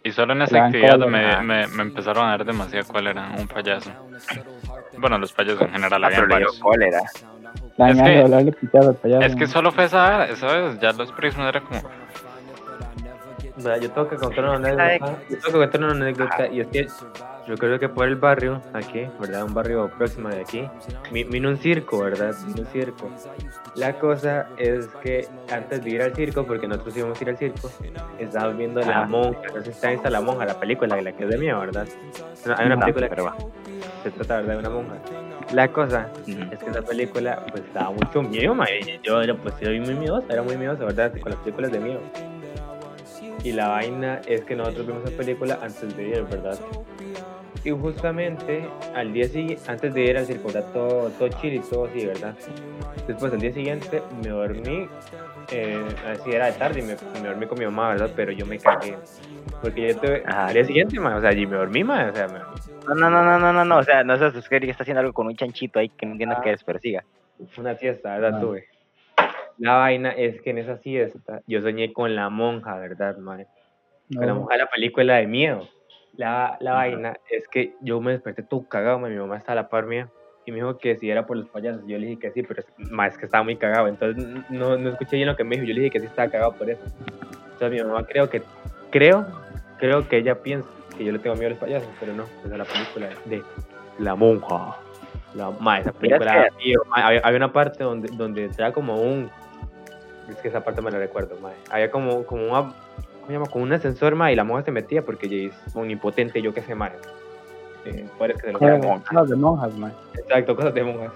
y solo en esa actividad cólera. me, me, me empezaron a dar demasiado cuál era un payaso. Bueno, los payasos en general, Ah, pero habían le dio varios. cólera. Es que- payaso. Es que solo fue esa, ¿sabes? Ya los prismas era como... Yo tengo que contar una anécdota. Yo tengo que contar una anécdota y es que yo creo que por el barrio, aquí, ¿verdad? Un barrio próximo de aquí, vi- vino un circo, ¿verdad? Vino un circo. La cosa es que antes de ir al circo, porque nosotros íbamos a ir al circo, estábamos viendo La. Monja. No sé si está La Monja, la película, la que es de miedo, ¿verdad? Una- Hay una No, película pero que va. se trata, ¿verdad? De una monja. La cosa Ujú. es que esa película, pues, daba mucho miedo, ma, Yo era, pues, yo muy miedosa, era muy miedosa, ¿verdad? Con las películas de miedo. Y la vaina es que nosotros vimos esa película antes de ir, ¿verdad? Y justamente al día siguiente, antes de ir al ¿verdad? todo, todo chill y todo así, ¿verdad? Después al día siguiente me dormí, eh, así era de tarde y me, me dormí con mi mamá, ¿verdad? Pero yo me cagué. Porque yo tuve, al día siguiente, ma, o sea, y me dormí, ma, o sea, me dormí. No, no, no, no, no, no, no, o sea, no sé, es que está haciendo algo con un chanchito ahí que no entiendo Ah. qué es, pero siga. Una fiesta, ¿verdad? Ah. Tuve. La vaina es que en esa fiesta yo soñé con la monja, ¿verdad, madre? Con la No. monja de la película de miedo. La, la vaina es que yo me desperté todo cagado, mi mamá estaba a la par mía y me dijo que si era por los payasos. Yo le dije que sí, pero es, ma, es que estaba muy cagado. Entonces no, no escuché bien lo que me dijo. Yo le dije que sí estaba cagado por eso. Entonces mi mamá creo que, creo, creo que ella piensa que yo le tengo miedo a los payasos, pero no, esa es la película de La Monja. La, ma, esa película, miedo, ma, había, había una parte donde, donde traía como un, es que esa parte me la recuerdo, ma, había como, como una, ¿cómo se llama? Como un ascensor, ma, y la monja se metía porque ella es omnipotente, yo qué sé, ma. Eh, que se lo Cosas de monjas, man. Exacto, cosas de monjas.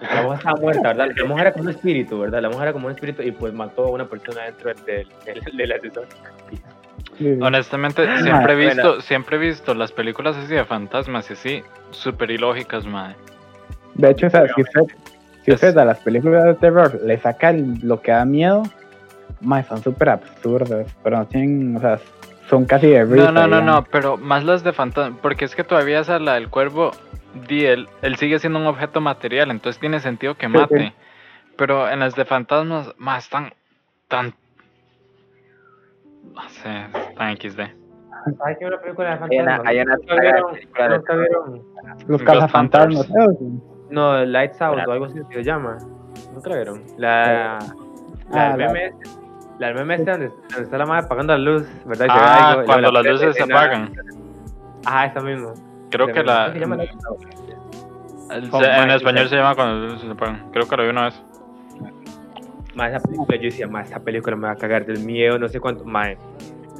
La monja estaba muerta, ¿verdad? La monja era como un espíritu, ¿verdad? La monja era como un espíritu y pues mató a una persona dentro del, del, del, del ascensor. Sí. Honestamente, siempre he bueno. visto, siempre he visto las películas así de fantasmas y así, súper ilógicas, madre. De hecho, o sea, si usted, si Es- usted a las películas de terror le saca lo que da miedo, mae, son súper absurdas, pero no tienen, o sea, son casi de risa. No, no, no, no, pero más las de fantasmas, porque es que todavía esa la del cuervo, di, él, él sigue siendo un objeto material, entonces tiene sentido que Sí, mate. sí. Pero en las de fantasmas, más están tan... No sé, tan XD. Hay que una película de fantasmas. hay una ¿Nunca saga de vieron- películas de nunca vieron- Los cazafantasmas. No, Lights Out o algo así se llama. ¿Nunca la vieron? La, la Ah, la- meme este. La meme este donde, está la madre apagando la luz, ¿verdad? Ah, cuando las luces se apagan. Ajá, esa misma. Creo que la... ¿Cómo se llama Lights Out? el- Con en español se llama cuando las luces se apagan. Creo que lo vi una vez. Ma, esa película, yo decía, ma, esa película me va a cagar del miedo, no sé cuánto. Ma,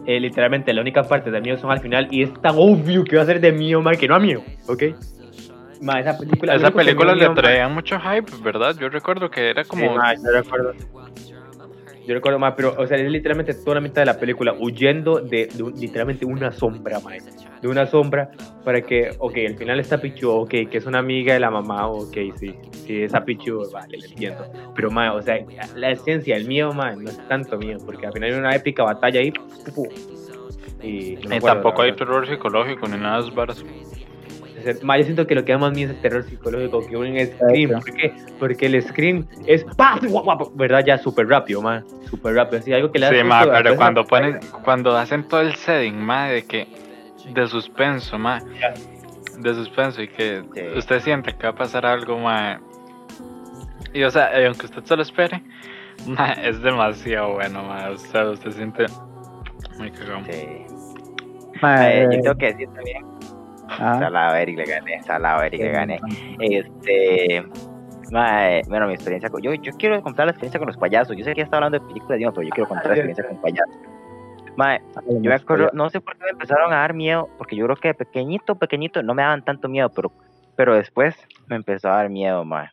eh, literalmente, la única parte de miedo son al final y es tan obvio que va a ser de miedo, ma, que no a miedo, ¿ok? Ma, esa película. Esa película le traía mucho hype, ¿verdad? Yo recuerdo que era como... Sí, ma, yo recuerdo. Yo recuerdo más, pero, o sea, es literalmente toda la mitad de la película huyendo de, de literalmente una sombra, ma, de una sombra para que, ok, al final está Pichu, ok, que es una amiga de la mamá, ok, sí, sí, esa Pichu, vale, le entiendo. Pero, ma, o sea, la esencia, el miedo, ma, no es tanto miedo, porque al final hay una épica batalla ahí, pu, pu, y, no acuerdo, tampoco hay terror psicológico ni nada de varas. Ma, yo siento que lo que da más miedo es el terror psicológico que un scream. ¿Por qué? Porque el scream es ¿verdad? Ya súper rápido, ma. Súper rápido. Así, algo que le Sí, ma, pero cuando ponen, cuando hacen todo el setting, ma, de que, de suspenso, ma, de suspenso y que Sí. usted siente que va a pasar algo, ma, y o sea, eh, aunque usted se lo espere, ma, es demasiado bueno, ma, o sea, usted siente muy cagado. Sí. Mae, Eh, yo eh, tengo que decir también, ajá. salado Eric le gané, salado Eric le gané. Este, mae, bueno, mi experiencia con, yo, yo quiero contar la experiencia con los payasos. Yo sé que ya está hablando de películas, Dios, pero yo quiero contar la experiencia con payasos. Mae, yo me acuerdo, no sé por qué me empezaron a dar miedo, porque yo creo que de pequeñito, pequeñito, no me daban tanto miedo, pero, pero después me empezó a dar miedo, mae.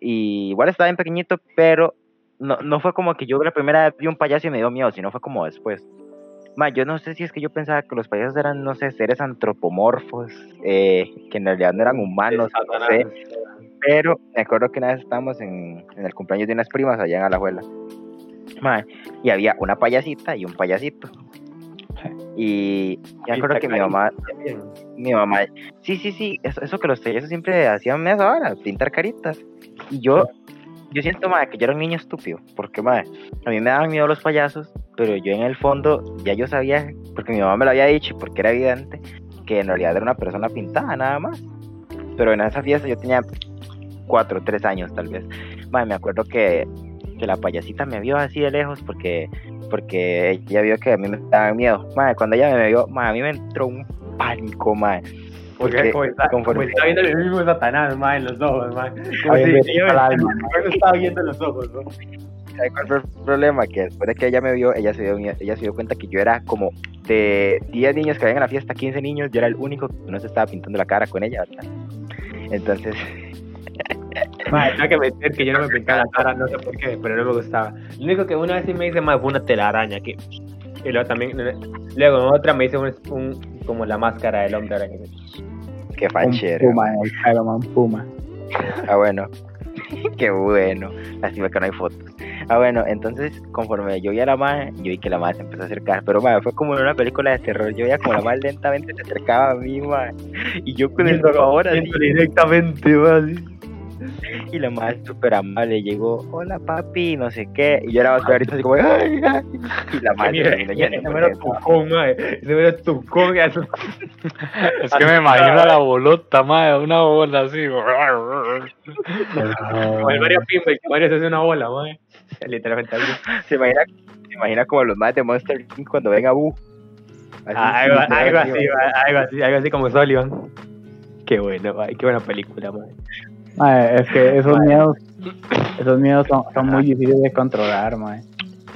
Y igual estaba bien pequeñito, pero no, no fue como que yo la primera vez vi un payaso y me dio miedo, sino fue como después. Ma, yo no sé si es que yo pensaba que los payasos eran, no sé, seres antropomorfos, eh, que en realidad no eran humanos, no sé. Pero me acuerdo que una vez estábamos en, en el cumpleaños de unas primas allá en Alajuela. Ma, y había una payasita y un payasito. Y me acuerdo que mi mamá, mi mamá, sí, sí, sí, eso, eso que los payasos siempre hacían eso ahora, pintar caritas. Y yo, yo siento, madre, que yo era un niño estúpido, porque, madre, a mí me daban miedo los payasos, pero yo en el fondo ya yo sabía, porque mi mamá me lo había dicho, porque era evidente, que en realidad era una persona pintada, nada más. Pero en esa fiesta yo tenía cuatro, tres años tal vez. Madre, me acuerdo que, que la payasita me vio así de lejos, porque porque ella vio que a mí me daba miedo. Mae, cuando ella me vio, mae, a mí me entró un pánico, mae. Porque como está, como conforme- está viendo el mismo Satanás, ma, en los ojos, ma. Como si yo estaba viendo en los ojos, ¿no? ¿Sabe cuál fue el problema? Que después de que ella me vio, ella se dio, ella se dio cuenta que yo era como de 10 niños que habían en la fiesta, 15 niños, yo era el único que no se estaba pintando la cara con ella, ¿verdad? Entonces, Ma, tengo que meter que yo no me pintaba la cara, no sé por qué, pero no me gustaba. Lo único que una vez sí me hice más fue una telaraña, que... Y luego también, luego en otra me hice un, un- como la máscara del hombre araña. qué Un fachero. puma, el Iron Man puma. Ah, bueno. Qué bueno. Lástima que no hay fotos. Ah, bueno, entonces, conforme yo vi a la madre, yo vi que la madre se empezó a acercar. Pero, madre, fue como en una película de terror. Yo veía como la madre lentamente se acercaba a mí, madre. Y yo con el favor así. directamente, ma, así. Y la madre súper amable llegó, hola papi, no sé qué. Y yo era más clarito así como, ay, ay. Y la madre se terminó yendo Ese tucón, ma, ese mero tucón. Es que me imagino a la bolota, madre, una bola así. Como el Mario Pinball, que Mario se hace una bola, ma. Literalmente algo. se imagina, se imagina como los madres de Monster Inc. cuando ven a Boo. Así, Ah, algo, sí, algo así, algo así, algo así como Sullivan. Qué bueno, qué buena película, ma. Mae, es que esos miedos, esos miedos son, son muy difíciles de controlar, mae.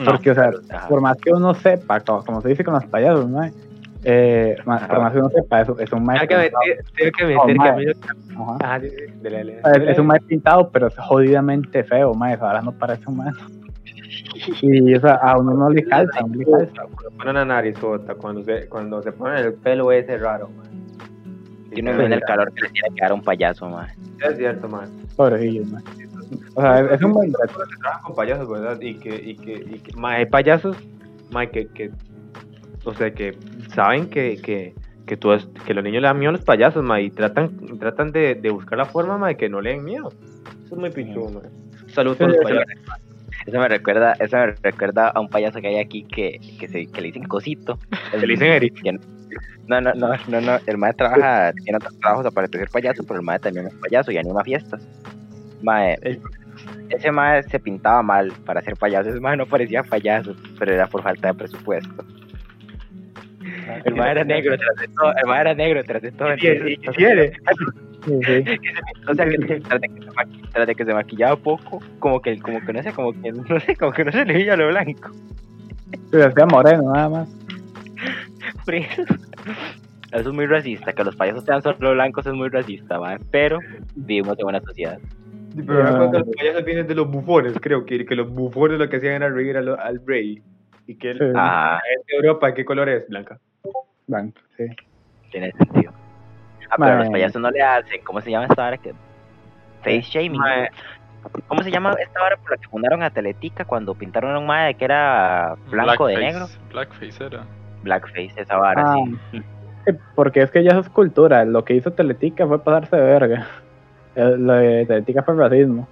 Porque, o sea, Ajá. por más que uno sepa, como, como se dice con los payasos, mae, eh, ma- por más que uno sepa, eso es un Tengo mae que pintado, meter, tengo que Es, es un mae pintado, pero es jodidamente feo, mae, eso ahora no parece humano. Y, o sea, a uno no le calza, no le calza. Cuando pone una narizota, cuando se, cuando se pone el pelo ese raro. Yo no imagino el calor que le tiene que dar a un payaso, man. Es cierto, man. Pobrecillos, mae. O sea, es, es un buen que trabajan con payasos, ¿verdad? Y que, y que, y que, ma, hay payasos, ma, que, que, o sea, que saben que, que, que, tú es- que los niños le dan miedo a los payasos, ma, y tratan, tratan de, de buscar la forma, ma, de que no le den miedo. Eso es muy pichudo, ma. Saludos a los Sí, payasos. Eso me recuerda, eso me recuerda a un payaso que hay aquí que, que, se, que le dicen cosito. Que le dicen Eric. Que no- No, no, no, no. El maestro trabaja, tiene otros trabajos aparte de ser payaso, pero el maestro también es payaso y anima fiestas. Mae, ese maestro se pintaba mal para ser payaso. Ese maestro no parecía payaso, pero era por falta de presupuesto. El maestro era negro tras de todo. El maestro era negro tras de todo. entonces- ¿Y quiere? Sí, sí. O sea, que tras de que, se maqui- tras de que se maquillaba poco, como que, como que no sé, como que no sé, como que no se le veía lo blanco. Se hacía moreno, nada más. Eso es muy racista, que los payasos sean solo blancos es muy racista, ¿vale? pero vivimos en una sociedad. Sí, pero ahora cuando los payasos vienen de los bufones, creo que, que los bufones lo que hacían era reír al, al rey. Y que el, Sí. Ah, de Europa, ¿qué color es? Blanca. Blanco, sí. tiene sentido. Ah, pero los payasos no le hacen, ¿cómo se llama esta hora que face shaming? ¿Cómo se llama esta hora por la que fundaron a Teletica cuando pintaron a un mae que era blanco de negro? Blackface era. Blackface, esa vara, Ah. sí. Porque es que ya eso es cultura. Lo que hizo Teletica fue pasarse de verga. Eh, Lo de Teletica fue racismo.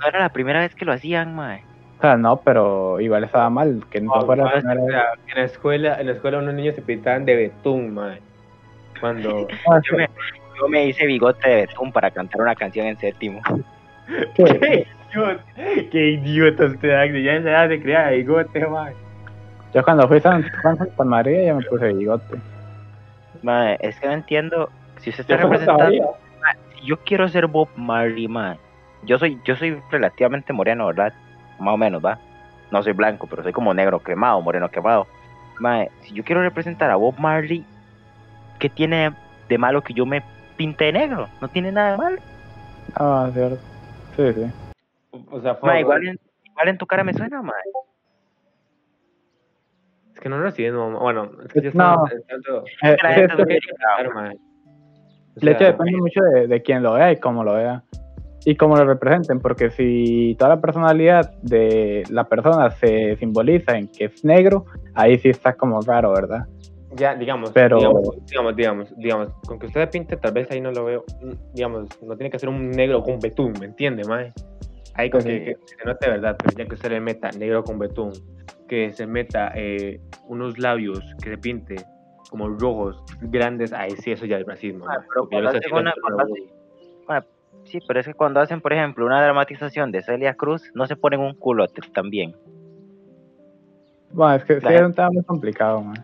No era la primera vez que lo hacían, mae. O sea, no, pero igual estaba mal. Que no No, fuera la primera o vez. en la escuela, en la escuela unos niños se pintaban de betún, mae. Cuando Ah, Yo me, yo me hice bigote de betún para cantar una canción en séptimo. qué idiota, qué idiota usted, Agni, ya se hace crear bigote, mae. Yo cuando fui a San, Juan Santa María ya me puse bigote. Mae, es que no entiendo. Si usted está Yo representando. yo quiero ser Bob Marley, mae. Yo soy, yo soy relativamente moreno, ¿verdad? Más o menos, ¿va? No soy blanco, pero soy como negro quemado, moreno quemado. Mae, si yo quiero representar a Bob Marley, ¿qué tiene de malo que yo me pinte de negro? No tiene nada de malo. Ah, cierto. Sí, sí. O sea, fue igual en, igual en tu cara me suena, mae. Es que no lo siguen, no, bueno, es que ya No. entrando- Eh, es que muy Claro, mae. O el hecho depende mucho de, de quién lo vea y cómo lo vea. Y cómo lo representen, porque si toda la personalidad de la persona se simboliza en que es negro, ahí sí está como raro, ¿verdad? Ya, digamos, Pero- digamos, digamos, digamos, digamos, con que usted pinte, tal vez ahí no lo veo, mm, digamos, no tiene que ser un negro con betún, ¿me entiende, mae? Ahí con Sí. que, que se note de verdad, pero ya que usted le meta negro con betún, que se meta eh, unos labios, que se pinte como rojos, grandes, ahí sí, eso ya es racismo. Pero cuando hacen una- cuando otro Mae, sí, pero es que cuando hacen, por ejemplo, una dramatización de Celia Cruz, no se ponen un culote también. Bueno, es que sí La es un tema muy complicado, mae.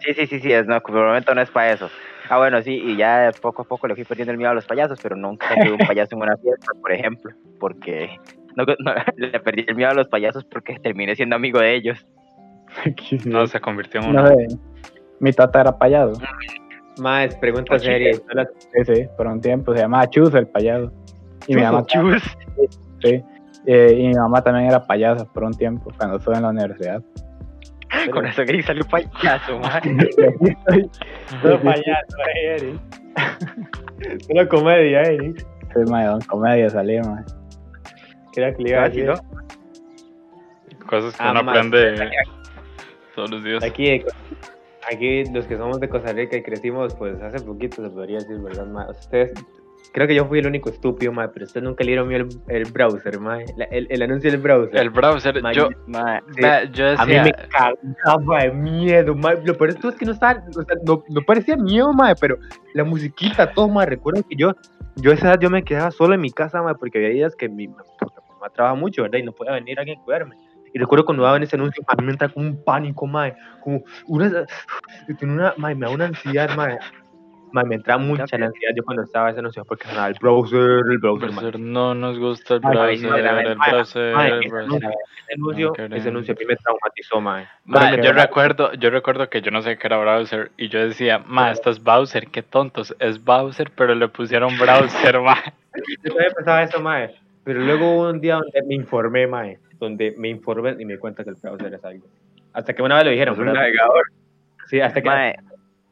Sí, sí, sí, sí, es, no, por el momento no es para eso. Ah, bueno, sí, y ya poco a poco le fui perdiendo el miedo a los payasos, pero nunca tuve un payaso en una fiesta, por ejemplo, porque no, no, le perdí el miedo a los payasos porque terminé siendo amigo de ellos. No, se convirtió en No uno. sé, mi tata era payaso. Más, pregunta Oye, seria. solo- Sí, sí, por un tiempo se llamaba Chus el payaso. Y mi mamá, Chus. sí, eh, y mi mamá también era payasa por un tiempo cuando estuve en la universidad. Con eso que salió payaso, man. Solo payaso, eh, Eric. Solo comedia, Eric. soy mae, don comedia salir, mae. Creo que le iba a decir. Cosas que Ah, uno aprende todos los días. Aquí, aquí los que somos de Costa Rica y crecimos, pues hace poquito se podría decir, ¿verdad, ma? Ustedes, creo que yo fui el único estúpido, ma, pero ustedes nunca leyeron el, el browser, ma. La- el, el anuncio del browser. El browser, Ma, yo, Ma, Sí. yo A mí decía, me cagaba de miedo, ma. Lo peor es que no estaba, o sea, no, no parecía miedo, ma, pero la musiquita, todo, ma. Recuerdo que yo, yo a esa edad yo me quedaba solo en mi casa, ma, porque había días que mi, mamá trabaja mucho, ¿verdad? Y no podía venir alguien a cuidarme. Y recuerdo cuando daban ese anuncio, a mí me entra como un pánico, ma, como una, una, ma, me da una ansiedad, ma. Ma, me entraba mucha la ansiedad yo cuando estaba ese anuncio, porque sonaba el browser, el browser, browser, no nos gusta el browser, sinceramente, el ma, browser, el ese browser. anuncio, ese anuncio, No ese anuncio a mí me traumatizó, ma. Ma, Pero yo recuerdo, yo recuerdo que yo no sé qué era browser y yo decía, ma, esto es Bowser, qué tontos, es Bowser, pero le pusieron browser, ma. Yo también pensaba eso, mae. Pero luego hubo un día donde me informé, mae. Donde me informé y me di cuenta que el browser es algo. Hasta que una vez lo dijeron. es un navegador. Sí, hasta que. Mae,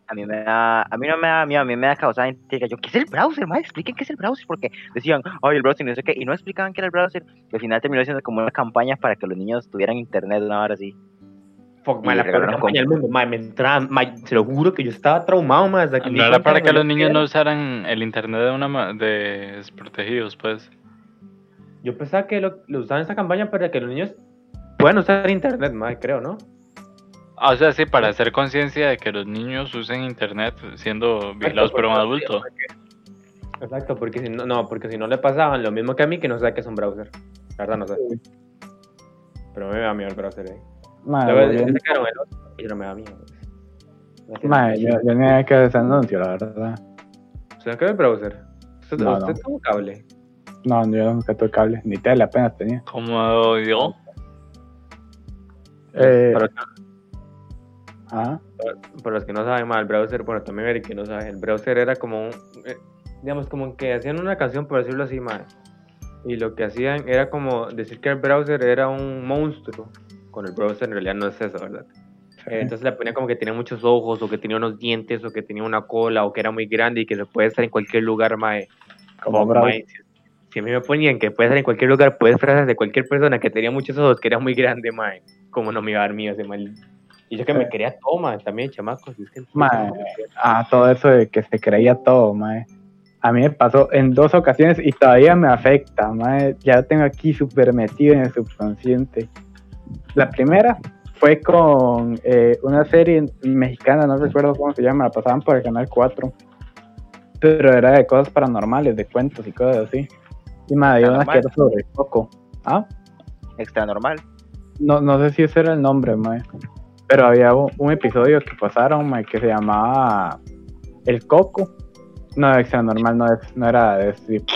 a mí me da, a mí no me da miedo, a mí me da causada intriga. Yo, ¿qué es el browser, mae? Expliquen qué es el browser, porque decían, ay, el browser, y no sé qué, y no explicaban qué era el browser. Y al final terminó siendo como una campaña para que los niños tuvieran internet una hora así. Fuck, mae, la peor campaña del mundo, mae. Me entraba. Se lo juro que yo estaba traumado, mae. Hasta que me No era para que lo los niños no usaran el internet de una ma- de desprotegidos, pues. Yo pensaba que lo, lo usaban esa campaña para que los niños puedan usar internet, mae, creo, ¿no? Ah, O sea, sí, para hacer conciencia de que los niños usen internet siendo vigilados por un adulto. Exacto, porque si no, no, porque si no le pasaban lo mismo que a mí, que no sabe qué es un browser. La verdad, no sé. Pero a mí me da miedo el browser, eh. Mae, Luego, se quedaron el otro y no me da miedo. mae, yo, yo ni idea que es ese anuncio, la verdad. ¿Usted qué es el browser? ¿Usted, No, usted no. tuvo cable? No, yo nunca tuve cable, ni tele apenas tenía. Como yo. Eh, Para, ah, para los que no saben más, el browser, bueno, también Eric que no sabe, el browser era como un, eh, digamos, como que hacían una canción, por decirlo así, mae. Y lo que hacían era como decir que el browser era un monstruo. Con el browser en realidad no es eso, ¿verdad? Eh, entonces le ponía como que tenía muchos ojos, o que tenía unos dientes, o que tenía una cola, o que era muy grande y que se puede estar en cualquier lugar, mae. como mae, Si, si a mí me ponían que puede estar en cualquier lugar, puedes frases de cualquier persona que tenía muchos ojos, que era muy grande, mae. Como no me iba a dar miedo ese mal. Y yo que me quería todo, mae, también, chamacos. y es que- Mae, ah, todo eso de que se creía todo, mae. A mí me pasó en dos ocasiones y todavía me afecta, mae. Ya lo tengo aquí súper metido en el subconsciente. La primera fue con eh, una serie mexicana, no recuerdo cómo se llama, la pasaban por el canal 4. Pero era de cosas paranormales, de cuentos y cosas así. Y me dio una era sobre Coco. ¿Ah? Extra normal. No, no sé si ese era el nombre, mae. Pero había un, episodio que pasaron, mae, que se llamaba El Coco. No, extra normal, no, es- no era de ese tipo.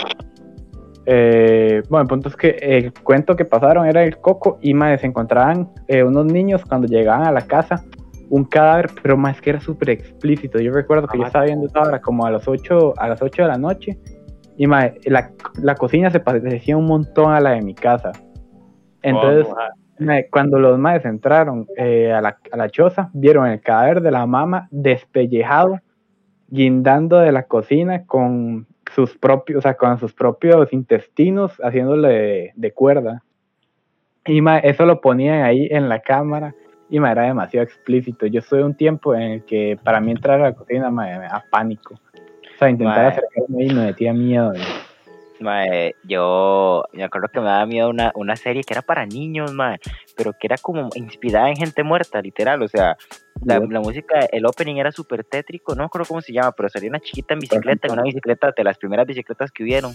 Eh, bueno, el punto es que el cuento que pasaron era El Coco y mae, se encontraban eh, unos niños cuando llegaban a la casa un cadáver, pero más que era súper explícito. Yo recuerdo que yo Ajá. estaba viendo esa hora como a las 8, a las 8 de la noche y mae, la, la cocina se parecía un montón a la de mi casa. Entonces, Mae, Cuando los maes entraron eh, a, la, a la choza, vieron el cadáver de la mamá despellejado, guindando de la cocina con sus propios, o sea, con sus propios intestinos, haciéndole de, de cuerda. Y mae, eso lo ponían ahí en la cámara y mae, era demasiado explícito. Yo estuve un tiempo en el que para mí entrar a la cocina me da pánico. O sea, intentar Mae. acercarme y me metía miedo. yo me acuerdo que me daba miedo una, una serie que era para niños, mae, pero que era como inspirada en gente muerta, literal. O sea, la, la música, el opening era súper tétrico, no me acuerdo cómo se llama, pero salía una chiquita en bicicleta, en una bicicleta de las primeras bicicletas que hubieron.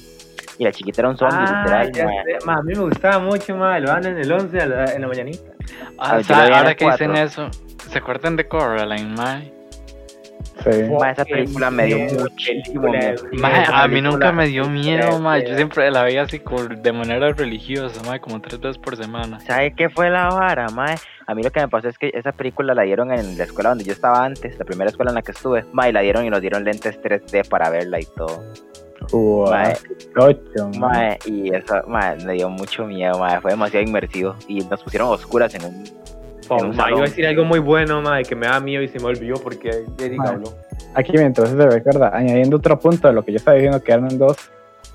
Y la chiquita era un zombie, Ah, literal, ya mae. sé, ma, a mí me gustaba mucho, ma, lo dan en el 11 a la- en la mañanita. Ah, lo vi en ahora que dicen eso, ¿se acuerdan de Coraline, mae? Sí. Ma, esa película me dio muchísimo miedo. A mí nunca me dio miedo, mae. Yo siempre la veía así de manera religiosa, mae, como tres veces por semana. ¿Sabe qué fue la vara, mae? A mí lo que me pasó es que esa película la dieron en la escuela donde yo estaba antes, la primera escuela en la que estuve. Mae, la dieron y nos dieron lentes 3D para verla y todo. Mae, ocho, mae. mae, y eso, mae, me dio mucho miedo, mae. Fue demasiado inmersivo. Y nos pusieron oscuras en un. Oh, ma, iba a decir algo muy bueno, ma, que me da miedo y se me olvidó porque Eric Ma. habló. Aquí mientras se recuerda, añadiendo otro punto de lo que yo estaba diciendo que eran dos,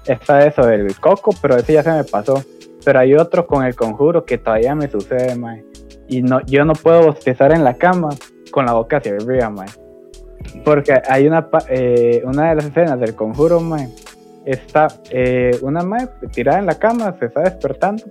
está eso del coco, pero ese ya se me pasó. Pero hay otro con el conjuro que todavía me sucede, mae. Y no, yo no puedo bostezar en la cama con la boca hacia arriba, mae. Porque hay una, eh, una de las escenas del conjuro, mae. Está eh, una mae tirada en la cama, se está despertando.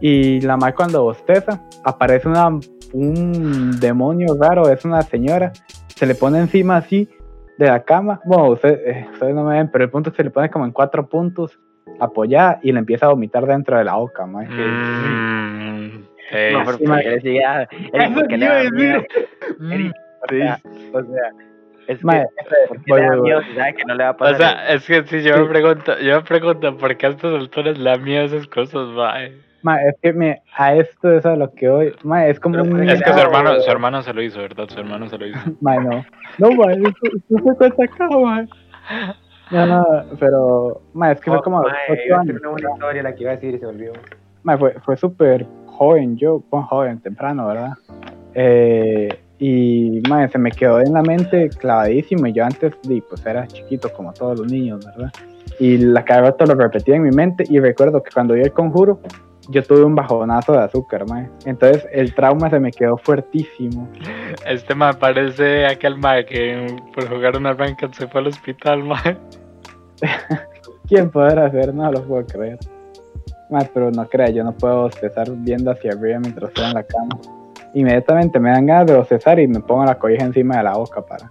Y la mae cuando bosteza, aparece una, un demonio raro, es una señora se le pone encima así de la cama. Bueno, usted- eh, ustedes no me ven, pero el punto se le pone como en cuatro puntos apoyada y le empieza a vomitar dentro de la boca, mae. Mm, eh, No, pero sí, ¿por mae. qué le decía, Eric, ¿por qué le da miedo? Eric, o sea, o sea, es que, Mae, ¿por qué voy, le da miedo si sabe que no le va a O pasar? sea, es que si yo me pregunto, yo me pregunto por qué a estas alturas le da miedo esas cosas, mae. Mae, es que me, a esto es a lo que hoy, mae, es como Pero un puede Es que su No. hermano, su hermano se lo hizo, ¿verdad? Su hermano se lo hizo. Mae, no. No, eso, eso fue cuenta acá, mae. No, no, pero, mae, es que fue Oh, como a los ma, ocho iba a ser años. una buena historia la que iba a decir y se me olvidó. Mae, fue, fue súper joven, yo, bueno, joven, temprano, ¿verdad? Eh, y, mae, se me quedó en la mente clavadísimo. Y yo antes, di, pues era chiquito como todos los niños, ¿verdad? Y la cada rato lo repetía en mi mente. Y recuerdo que cuando vi el conjuro, yo tuve un bajonazo de azúcar, mae. Entonces el trauma se me quedó fuertísimo. Este mae parece aquel mae que por jugar una ranked se fue al hospital, mae. ¿Quién podrá hacer? No lo puedo creer. Mae, pero no crea, yo no puedo bostezar viendo hacia arriba mientras estoy en la cama. Inmediatamente me dan ganas de bostezar y me pongo la cobija encima de la boca para,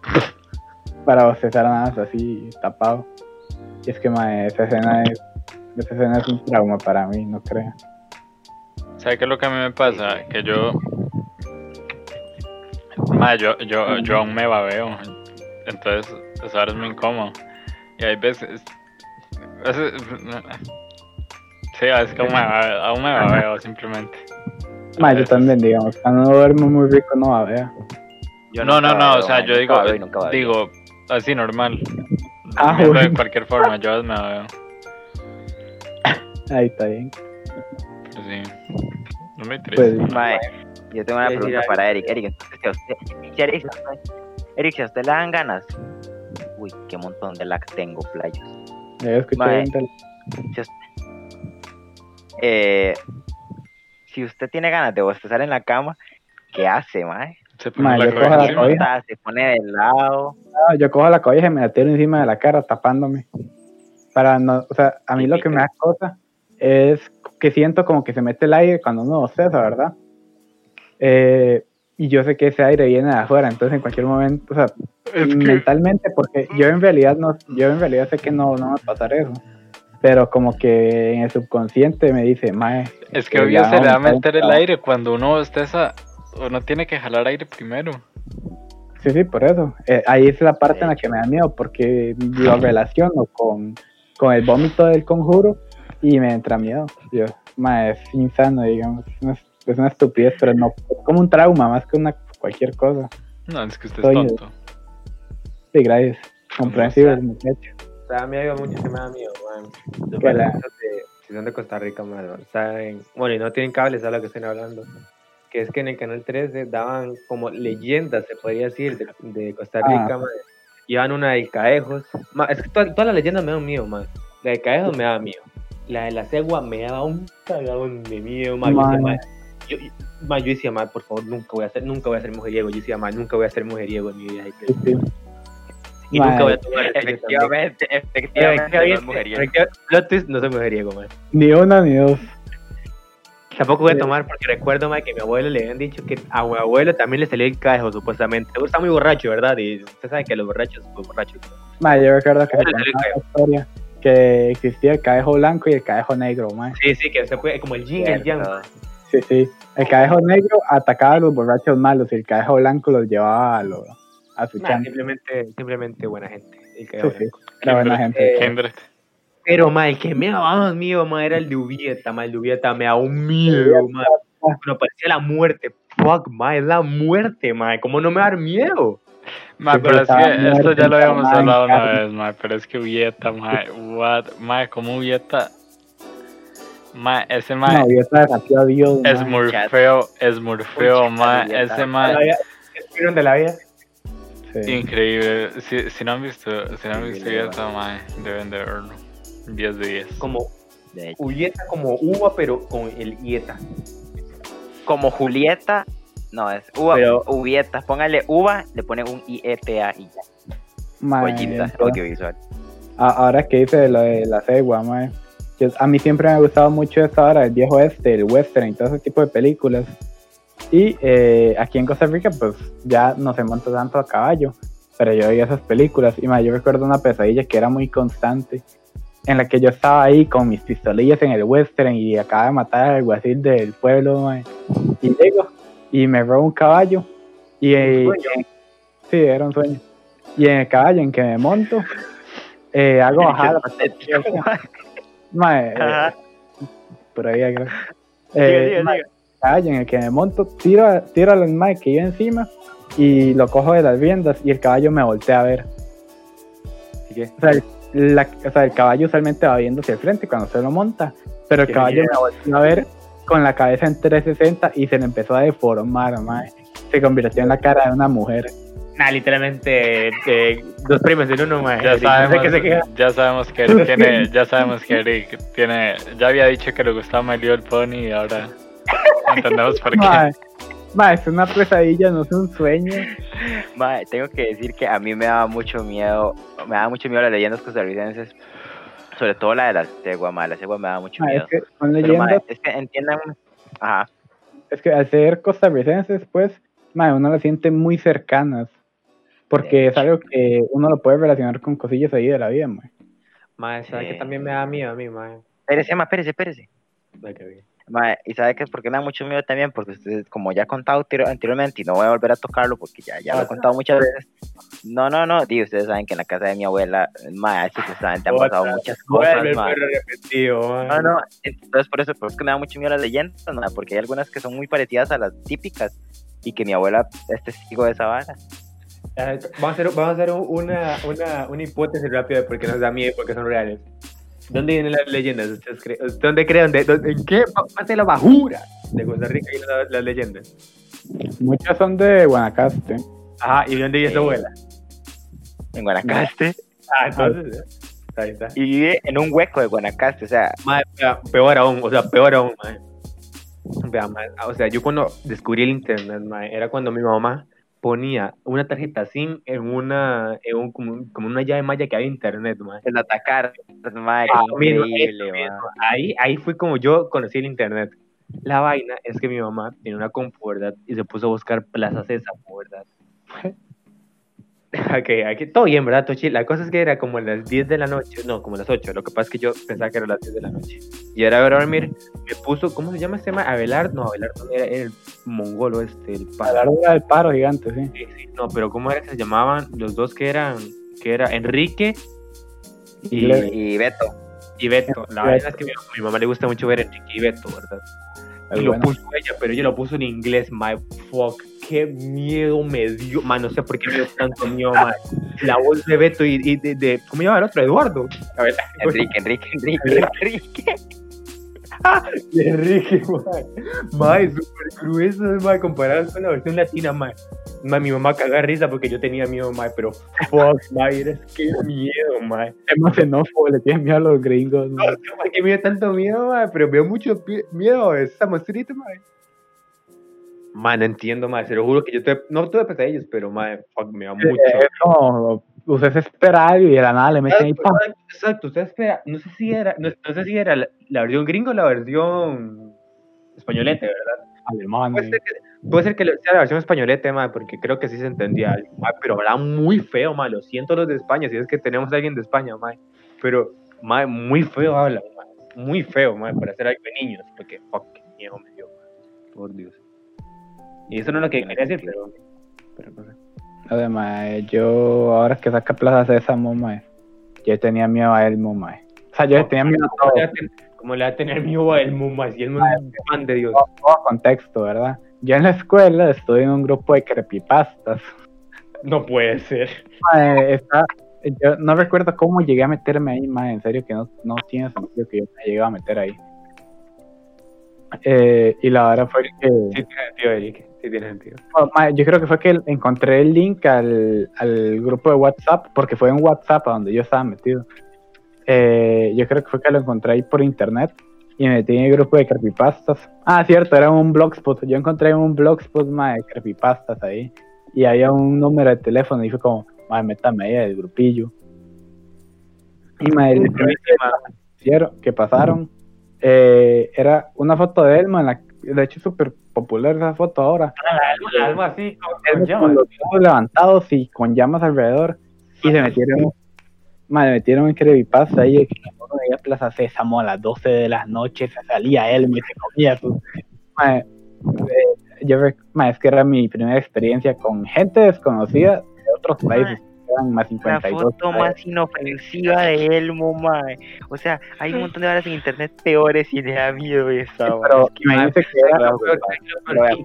para bostezar nada más así tapado. Y es que mae, esa escena es, esa escena es un trauma para mí, no crea. ¿Sabe qué es lo que a mí me pasa? Que yo. Mae, yo, yo, yo aún me babeo. Entonces, eso ahora es muy incómodo. Y hay veces. veces- sí, es que aún me, babeo, aún me babeo, simplemente. Mae, yo Veces. también, digamos, cuando no duermo muy rico no a ver. Yo No, no, no, o babeo, sea, yo digo, babeo babeo. digo, así normal. Ah, Durmiendo de bueno. cualquier forma, yo a veces me babeo. Ahí está bien. Pero sí. No me Pues, interesa. Mae, yo tengo una pregunta para Eric. Eric, entonces, si a usted, si Eric, Eric, si a usted le dan ganas. Uy, qué montón de lag tengo, playos. Yo escuché Mae. Si usted, eh, si usted tiene ganas de bostezar en la cama, ¿qué hace, mae? Se pone Mae, la yo cojo la cobija. Se pone de lado. No, yo cojo la cobija y me la tiro encima de la cara tapándome. Para no, o sea, a mí lo que me da cosa es que siento como que se mete el aire cuando uno bosteza, ¿verdad? Eh, y yo sé que ese aire viene de afuera, entonces en cualquier momento, o sea, Es que- mentalmente, porque yo en realidad no, yo en realidad sé que no, no va a pasar eso. Pero como que en el subconsciente me dice, mae, Es que Eh, obvio se le va a meter el aire cuando uno bosteza. Uno tiene que jalar aire primero. Sí, sí, por eso. Eh, ahí es la parte en la que me da miedo, porque lo relaciono con, con el vómito del conjuro y me entra miedo. Yo, ma, es insano, digamos. Es una, es una estupidez, pero no, es como un trauma más que una cualquier cosa. No, es que usted Soy- es tonto. Sí, gracias. Comprensible, muchacho. O sea, a mí algo mucho que me da miedo, man. ¿Qué la- de, si son de Costa Rica, man. o sea, en- bueno, y no tienen cables, es lo que estoy hablando. Que es que en el canal 13 daban como leyendas, se podría decir, de, de Costa Rica, Ah. man. Llevan una de Caejos. Es que todas, todas las leyendas me dan miedo, man. La de Caejos me da miedo. La de la cegua me daba un cagadón de miedo, man. Yo decía, ma, yo, yo- ma, yo decía, ma, por favor, nunca voy a ser, nunca voy a ser mujeriego. Yo decía, ma, nunca voy a ser mujeriego en mi vida. Sí, sí. Y Ma, nunca voy a tomar también. Efectivamente, efectivamente, no es mujeriego. Efectivamente, plot twist, no soy mujeriego, man. Ni una ni dos. Tampoco voy a tomar porque recuerdo ma, que a mi abuelo le habían dicho que a mi abuelo también le salía el cajo, supuestamente. Seguro está muy borracho, ¿verdad? Y usted sabe que los borrachos, pues borrachos. Ma, yo recuerdo que contaba la historia que existía el cadejo blanco y el cadejo negro, ma. Sí, sí, que se fue como el yin y el yang. Sí, sí. El cadejo negro atacaba a los borrachos malos y el cadejo blanco los llevaba a, lo, a su Nah, chan. simplemente, simplemente buena gente. el Sí, buena gente. Eh, Kindred. Pero, ma, el que me daba más miedo, ma, era el de Ubieta, ma. El de Ubieta me daba un miedo, ma. Bueno, parecía la muerte. Fuck, ma, es la muerte, ma. ¿Cómo no me va a dar miedo? Ma, pero es que esto ya lo habíamos hablado una vez, ma, pero es que Ubieta, ma, what, ma, como Ubieta, ma, ese ma No, estaba desafió a Dios. es mae. muy chat. feo, es muy feo, chat, ma, ese ma, ¿Vieron de la vida? Sí. increíble, si, si no han visto, si no han visto Ubieta, ma, deben de verlo, 10 de 10. Como. Ubieta, como uva, pero con el Ieta. Como Julieta, no, es uva, Pero- Ubieta. Póngale uva, le pone un IETA y ya. Entonces, audiovisual. ahora que dice lo de la cegua, mae, a mí siempre me ha gustado mucho esta hora del viejo este, el western y todo ese tipo de películas. Y eh, aquí en Costa Rica, pues ya no se monta tanto a caballo, pero yo veía esas películas y mae, yo recuerdo una pesadilla que era muy constante, en la que yo estaba ahí con mis pistolillas en el western y acababa de matar al alguacil del pueblo, mae, y llego y me robo un caballo y eh, sueño? sí, era un sueño. Y en el caballo en que me monto, eh, hago bajar Mae, eh, por ahí creo. Eh, mae, caballo en el que me monto, tiro, tiro al mae que iba encima y lo cojo de las riendas y el caballo me voltea a ver. O sea, el, la- o sea, el caballo usualmente va viendo hacia el frente cuando se lo monta, pero el caballo me volteó a ver con la cabeza en 360 y se le empezó a deformar, mae. Se convirtió en la cara de una mujer. Nah, literalmente eh, dos premios en uno, ma. Ya No sé sabemos, se queda. ya sabemos que Eric tiene, ya sabemos que Eric tiene, ya había dicho que le gustaba My Little Pony y ahora entendemos por qué. Mae, mae, es una pesadilla, no es un sueño. Mae, tengo que decir que a mí me daba mucho miedo, me daba mucho miedo las leyendas costarricenses, sobre todo la de la cegua, mae, la cegua me daba mucho miedo. es que son Pero, leyendas es que entiendan, ajá, es que al ser costarricenses, pues, mae, uno las siente muy cercanas. Porque es algo que uno lo puede relacionar con cosillas ahí de la vida, mae. Ma, ¿sabes Sí. que también me da miedo a mí, ma? espérese, mae, espérese, espérese. Mae, y sabe que es por qué me da mucho miedo también, porque ustedes, como ya he contado anteri- anteriormente, y no voy a volver a tocarlo porque ya, ya lo he contado muchas veces. No, no, no, di, ustedes saben que en la casa de mi abuela, mae, supuestamente han pasado muchas cosas, mae. No, no, entonces por eso, por eso es que me da mucho miedo las leyendas, mae, porque hay algunas que son muy parecidas a las típicas y que mi abuela es testigo de esa vara. Eh, Vamos a hacer, vamos a hacer un- una, una, una hipótesis rápida de por qué nos da miedo y por qué son reales. ¿Dónde vienen las leyendas? ¿Ustedes creen? ¿Dónde creen? ¿De- dónde- ¿En qué parte de la bajura de Costa Rica vienen las, las leyendas? Muchas son de Guanacaste. Ajá, ¿y dónde vive Sí. tu abuela? En Guanacaste. Ah, entonces, ¿eh? ahí está. Y vive en un hueco de Guanacaste, o sea, Mae, vea, peor aún, o sea, peor aún. Vea, mae, o sea, yo cuando descubrí el internet, mae, era cuando mi mamá ponía una tarjeta SIM en una, en un, como, como una llave maya que había internet, mae. el atacar, madre, Ah, increíble. Ahí, ahí fue como yo conocí el internet. La vaina es que mi mamá tiene una compu, ¿verdad? Y se puso a buscar Plaza Sésamo, ¿verdad? ok, aquí, todo bien, ¿verdad, Tochi? La cosa es que era como a las 10 de la noche, no, como a las 8. Lo que pasa es que yo pensaba que era las 10 de la noche. Y era a dormir, me puso, ¿cómo se llama este tema? Abelardo, no, Abelardo no, era, era el mongolo este, el A padre. la hora del paro gigante, sí. Sí, sí, no, pero ¿cómo era que se llamaban los dos que eran, que era Enrique y. Y Beto, y Beto. La verdad es que mi, mi mamá le gusta mucho ver Enrique y Beto, ¿verdad? Y lo bueno. puso ella, pero ella lo puso en inglés, my fuck. Qué miedo me dio, man, no sé por qué me dio tanto miedo, man. La voz de Beto y, y de, de- ¿cómo se llama el otro? Eduardo. A ver, Enrique, Enrique, Enrique, Enrique. Enrique, man. Man, súper grueso, man, comparado con la versión latina, man. Man, mi mamá caga risa porque yo tenía miedo, man, pero fuck, man, eres qué miedo, man. Es más xenófobo, le tienen miedo a los gringos. No, por qué me dio tanto miedo, man, pero me dio mucho miedo a esa monstruita, man. Man, no entiendo, man, se lo juro que yo tuve, no tuve pesadillas, pero, man, fuck, me da mucho. Eh, como, usted se espera algo y de la nada le meten ahí, Exacto, exacto, usted espera, no sé si era, no, no sé si era la, la versión gringo o la versión españolete, ¿verdad? alemán. Puede ser que, puede ser que sea la versión españolete, man, porque creo que sí se entendía algo, man, pero era muy feo, man, lo siento los de España, si es que tenemos a alguien de España, man, pero, man, muy feo habla, man, muy feo, man, para hacer algo de niños, porque, fuck, qué miedo me dio, man. por Dios. Y eso no es lo que quería decir, pero. pero no sé. Además, yo ahora que saca Plaza Sésamo, mae, yo tenía miedo a Elmo, mae. O sea, yo tenía miedo a ¿Cómo le va todo, ¿Cómo le va a tener miedo a Elmo, mae? Si Elmo es un fan de Dios. todo contexto, ¿verdad? Yo en la escuela estuve en un grupo de creepypastas. No puede ser. Mae, está- yo no recuerdo cómo llegué a meterme ahí, mae, en serio que no, no tiene sentido que yo me llegue a meter ahí. Eh, y la verdad fue que Sí tiene sentido, Eric. Sí tiene sentido. Oh, yo creo que fue que encontré el link al, al grupo de WhatsApp, porque fue en WhatsApp a donde yo estaba metido. Eh, yo creo que fue que lo encontré ahí por internet y me metí en el grupo de creepypastas. Ah, cierto, era un blogspot. Yo encontré un blogspot ma, de creepypastas ahí y había un número de teléfono y fue como, ma, métame ahí del grupillo. Y primer hicieron- que pasaron eh, era una foto de Elmo, en la, de hecho es súper popular esa foto ahora. Algo así, con los ojos levantados y con llamas alrededor. Y se metieron madre, metieron en creepypasta que uno veía Plaza Sésamo a las 12 de la noche se salía Elmo y se comía sus madre, eh, yo madre, es que era mi primera experiencia con gente desconocida de otros países eran más La 52 foto más inofensiva de Elmo, mae. O sea, hay un montón de horas en internet peores y le da miedo esa, mae. pero imagínate que era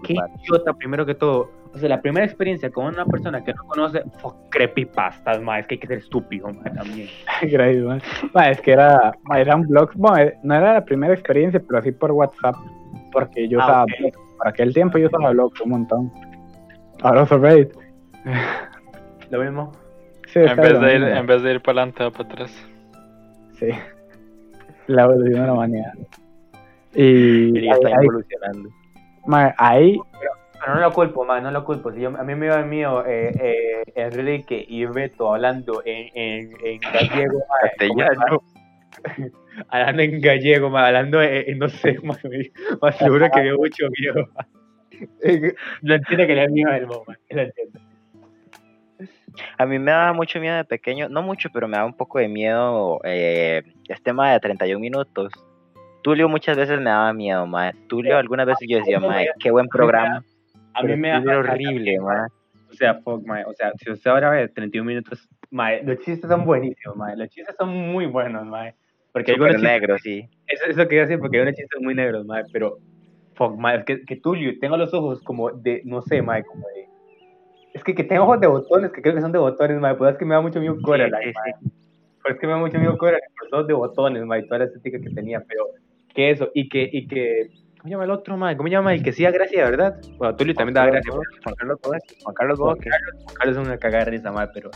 qué, idiota, primero que todo. O sea, la primera experiencia con una persona que no conoce, fuck, creepypastas, ma, es que hay que ser estúpido, ma, también. Gracias, man. Ma, es que era, ma, era un blog, bueno, eh, no era la primera experiencia, pero así por WhatsApp, porque yo Ah, usaba ok. blogs. Para aquel tiempo yo usaba blogs un montón. Ahora uso Reddit. Lo mismo. Sí, En vez, de ir, en vez de ir para adelante, va para atrás. Sí. La evolución de la humanidad. Y Y está ahí, evolucionando. ahí, Pero no lo culpo, ma, no lo culpo. Si yo, a mí me iba mío eh, eh, Enrique y Beto hablando en, en, en gallego, Castellano. hablando en gallego, ma, hablando en, en no sé, ma, me- más seguro que dio mucho miedo. Lo entiendo que le da miedo al Elmo, ma, lo entiendo. A mí me daba mucho miedo de pequeño, no mucho, pero me daba un poco de miedo eh, este tema de 31 minutos. Tulio muchas veces me daba miedo, mae. Tulio algunas veces yo decía, mae, qué buen programa. A mí me da Tulio era horrible, mae. O sea, fuck, mae. O sea, si usted ahora ve 31 minutos, mae, los chistes son buenísimos, mae. Los chistes son muy buenos, mae. Porque Súper algunos chistes, negro, sí. eso, eso quería decir, porque hay unos chistes muy negros, mae, pero, fuck, mae, es que, que Tulio tengo los ojos como de, no sé, mae, como de, es que, que tengo ojos de botones, que creo que son de botones, mae, pues es que me da mucho miedo Coraline, sí, mae. Pues es que me da mucho miedo Coraline, por todos de botones, y toda la estética que tenía, pero, que eso, y que, y que, ¿cómo llama el otro, mae? ¿Cómo llama el que hacía gracia, de verdad? Bueno, Tulio también daba gracia, Juan Carlos Bodoque. Juan Carlos. Carlos, Juan Carlos es una cagada de risa, mae, pero.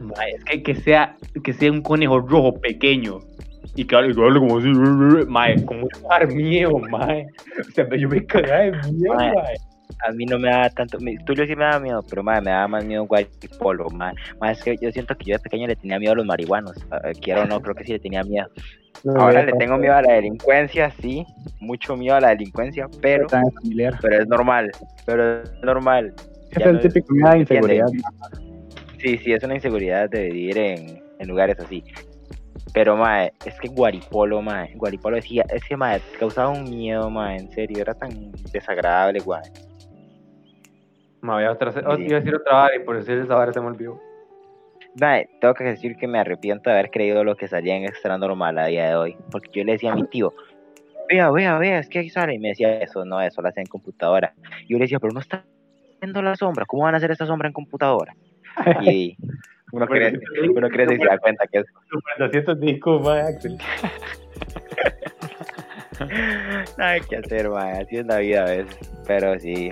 mae, es que, que, sea, que sea un conejo rojo pequeño y que hable, como así, mae, como dar miedo, mae. O sea, yo me cagaba de miedo, Mae. A mí no me da tanto, mi- Tulio sí me daba miedo, pero mae, me daba más miedo Guaypolo. Mae, es que yo siento que yo de pequeño le tenía miedo a los marihuanos. Quiero o no, creo que sí le tenía miedo. Ahora le tengo miedo a la delincuencia, sí, mucho miedo a la delincuencia, pero, familiar. pero es normal, pero es normal. Es el no- típico miedo inseguridad. Sí, sí, es una inseguridad de vivir en, en lugares así. Pero, mae, es que Guaripolo, mae, Guaripolo decía, es que, mae, causaba un miedo, mae, en serio, era tan desagradable, guay. Mae, voy a otra, Sí. iba a decir otra vara y por decir esa vara se me olvidó. Mae, tengo que decir que me arrepiento de haber creído lo que salía en Extra Normal a día de hoy. Porque yo le decía a mi tío, vea, vea, vea, es que ahí sale. Y me decía, eso no, eso lo hace en computadora. Y yo le decía, pero no está viendo la sombra, ¿cómo van a hacer esta sombra en computadora? Y uno crece, uno crece y se da cuenta que es Super 200 discos, mae, Axel. Nada que hacer, mae. Así es la vida a veces. Pero sí.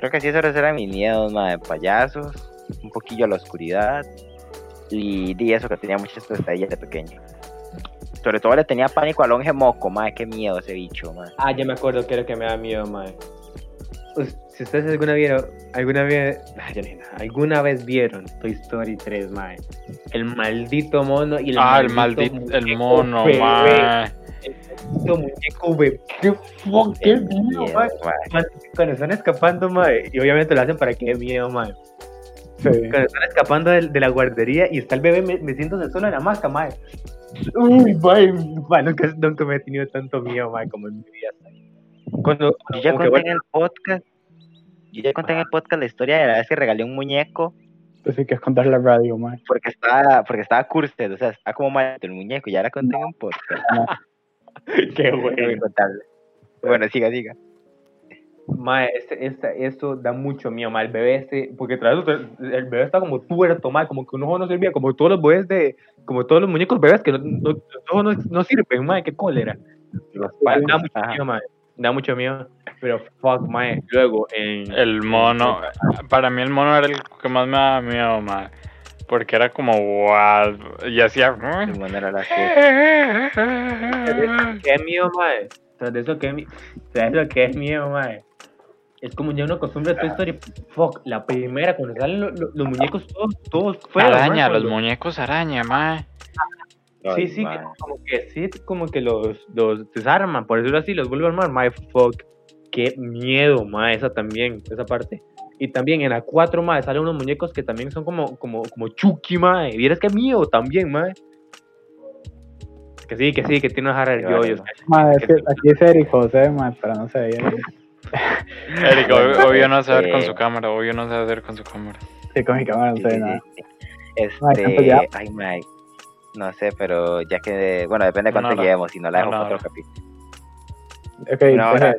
Creo que sí, esos eran mis miedos, mae. Payasos. Un poquillo a la oscuridad. Y, y eso que tenía muchas pesadillas de pequeño. Sobre todo le tenía pánico al longe moco, mae. Qué miedo ese bicho, mae. Ah, ya me acuerdo que era que me da miedo, mae. Us- Si ustedes alguna vieron, alguna vez, ah, alguna vez vieron Toy Story 3, mae, el maldito mono y el Ah, el maldito, el muñeco mono, el maldito muñeco bebé, qué miedo, Miedo. Man, Cuando están escapando, mae, y obviamente lo hacen para que dé miedo, mae. Sí. Cuando están escapando de, de la guardería y está el bebé me- metiéndose solo en la hamaca, mae. Uy, mae, mae, nunca, nunca me he tenido tanto miedo, mae, como en mi vida. Cuando, Yo ya conté en bueno, el podcast. Yo ya conté en el podcast la historia de la vez que regalé un muñeco Pues sí que es contar la radio, mae. porque estaba, porque estaba cursed, o sea, estaba como mal el muñeco, ya la conté en un podcast. qué bueno. Bueno, siga, siga. Mae, este, este, esto da mucho miedo, mae. El bebé este, porque tras eso, el bebé está como tuerto, mae, como que un ojo no servía, como todos los bebés de, como todos los muñecos bebés que no, no, los ojos no, no sirven, mae, qué cólera. Mae, da mucho miedo, mae. Da mucho miedo. Pero fuck, mae. Luego, en. El mono, para mí el mono era el que más me daba miedo, ma. Porque era como wow, y hacía. El mono era la que- ¿Qué miedo, mae? Tras de eso, ¿qué miedo? Tras de eso, ¿qué miedo, mae? Es como ya una costumbre de Toy Story. Fuck, la primera, cuando salen lo- lo- los muñecos todos, todos feos. Araña, mae, los cuando- muñecos araña, ma. Sí, sí, que mae. como que sí, como que los, los desarman, por decirlo así, los vuelven a armar. My fuck. Qué miedo, ma, esa también, esa parte. Y también en la 4, ma, salen unos muñecos que también son como, como, como Chucky, ma. Y vieras qué miedo también, ma. Que sí, que sí, que tiene unas jarras de yoyos. Mae, es que aquí es Eric José, mae, pero no se veía bien. Eric, obvio, obvio no sabe ver con Este- su cámara, obvio no sabe ver con su cámara. Sí, con mi cámara no se ve nada. Mae, ¿cuánto Este, ay, mae, no sé, pero ya que, bueno, depende de cuánto llevemos, si no la dejo para otro capítulo. Ok, hora,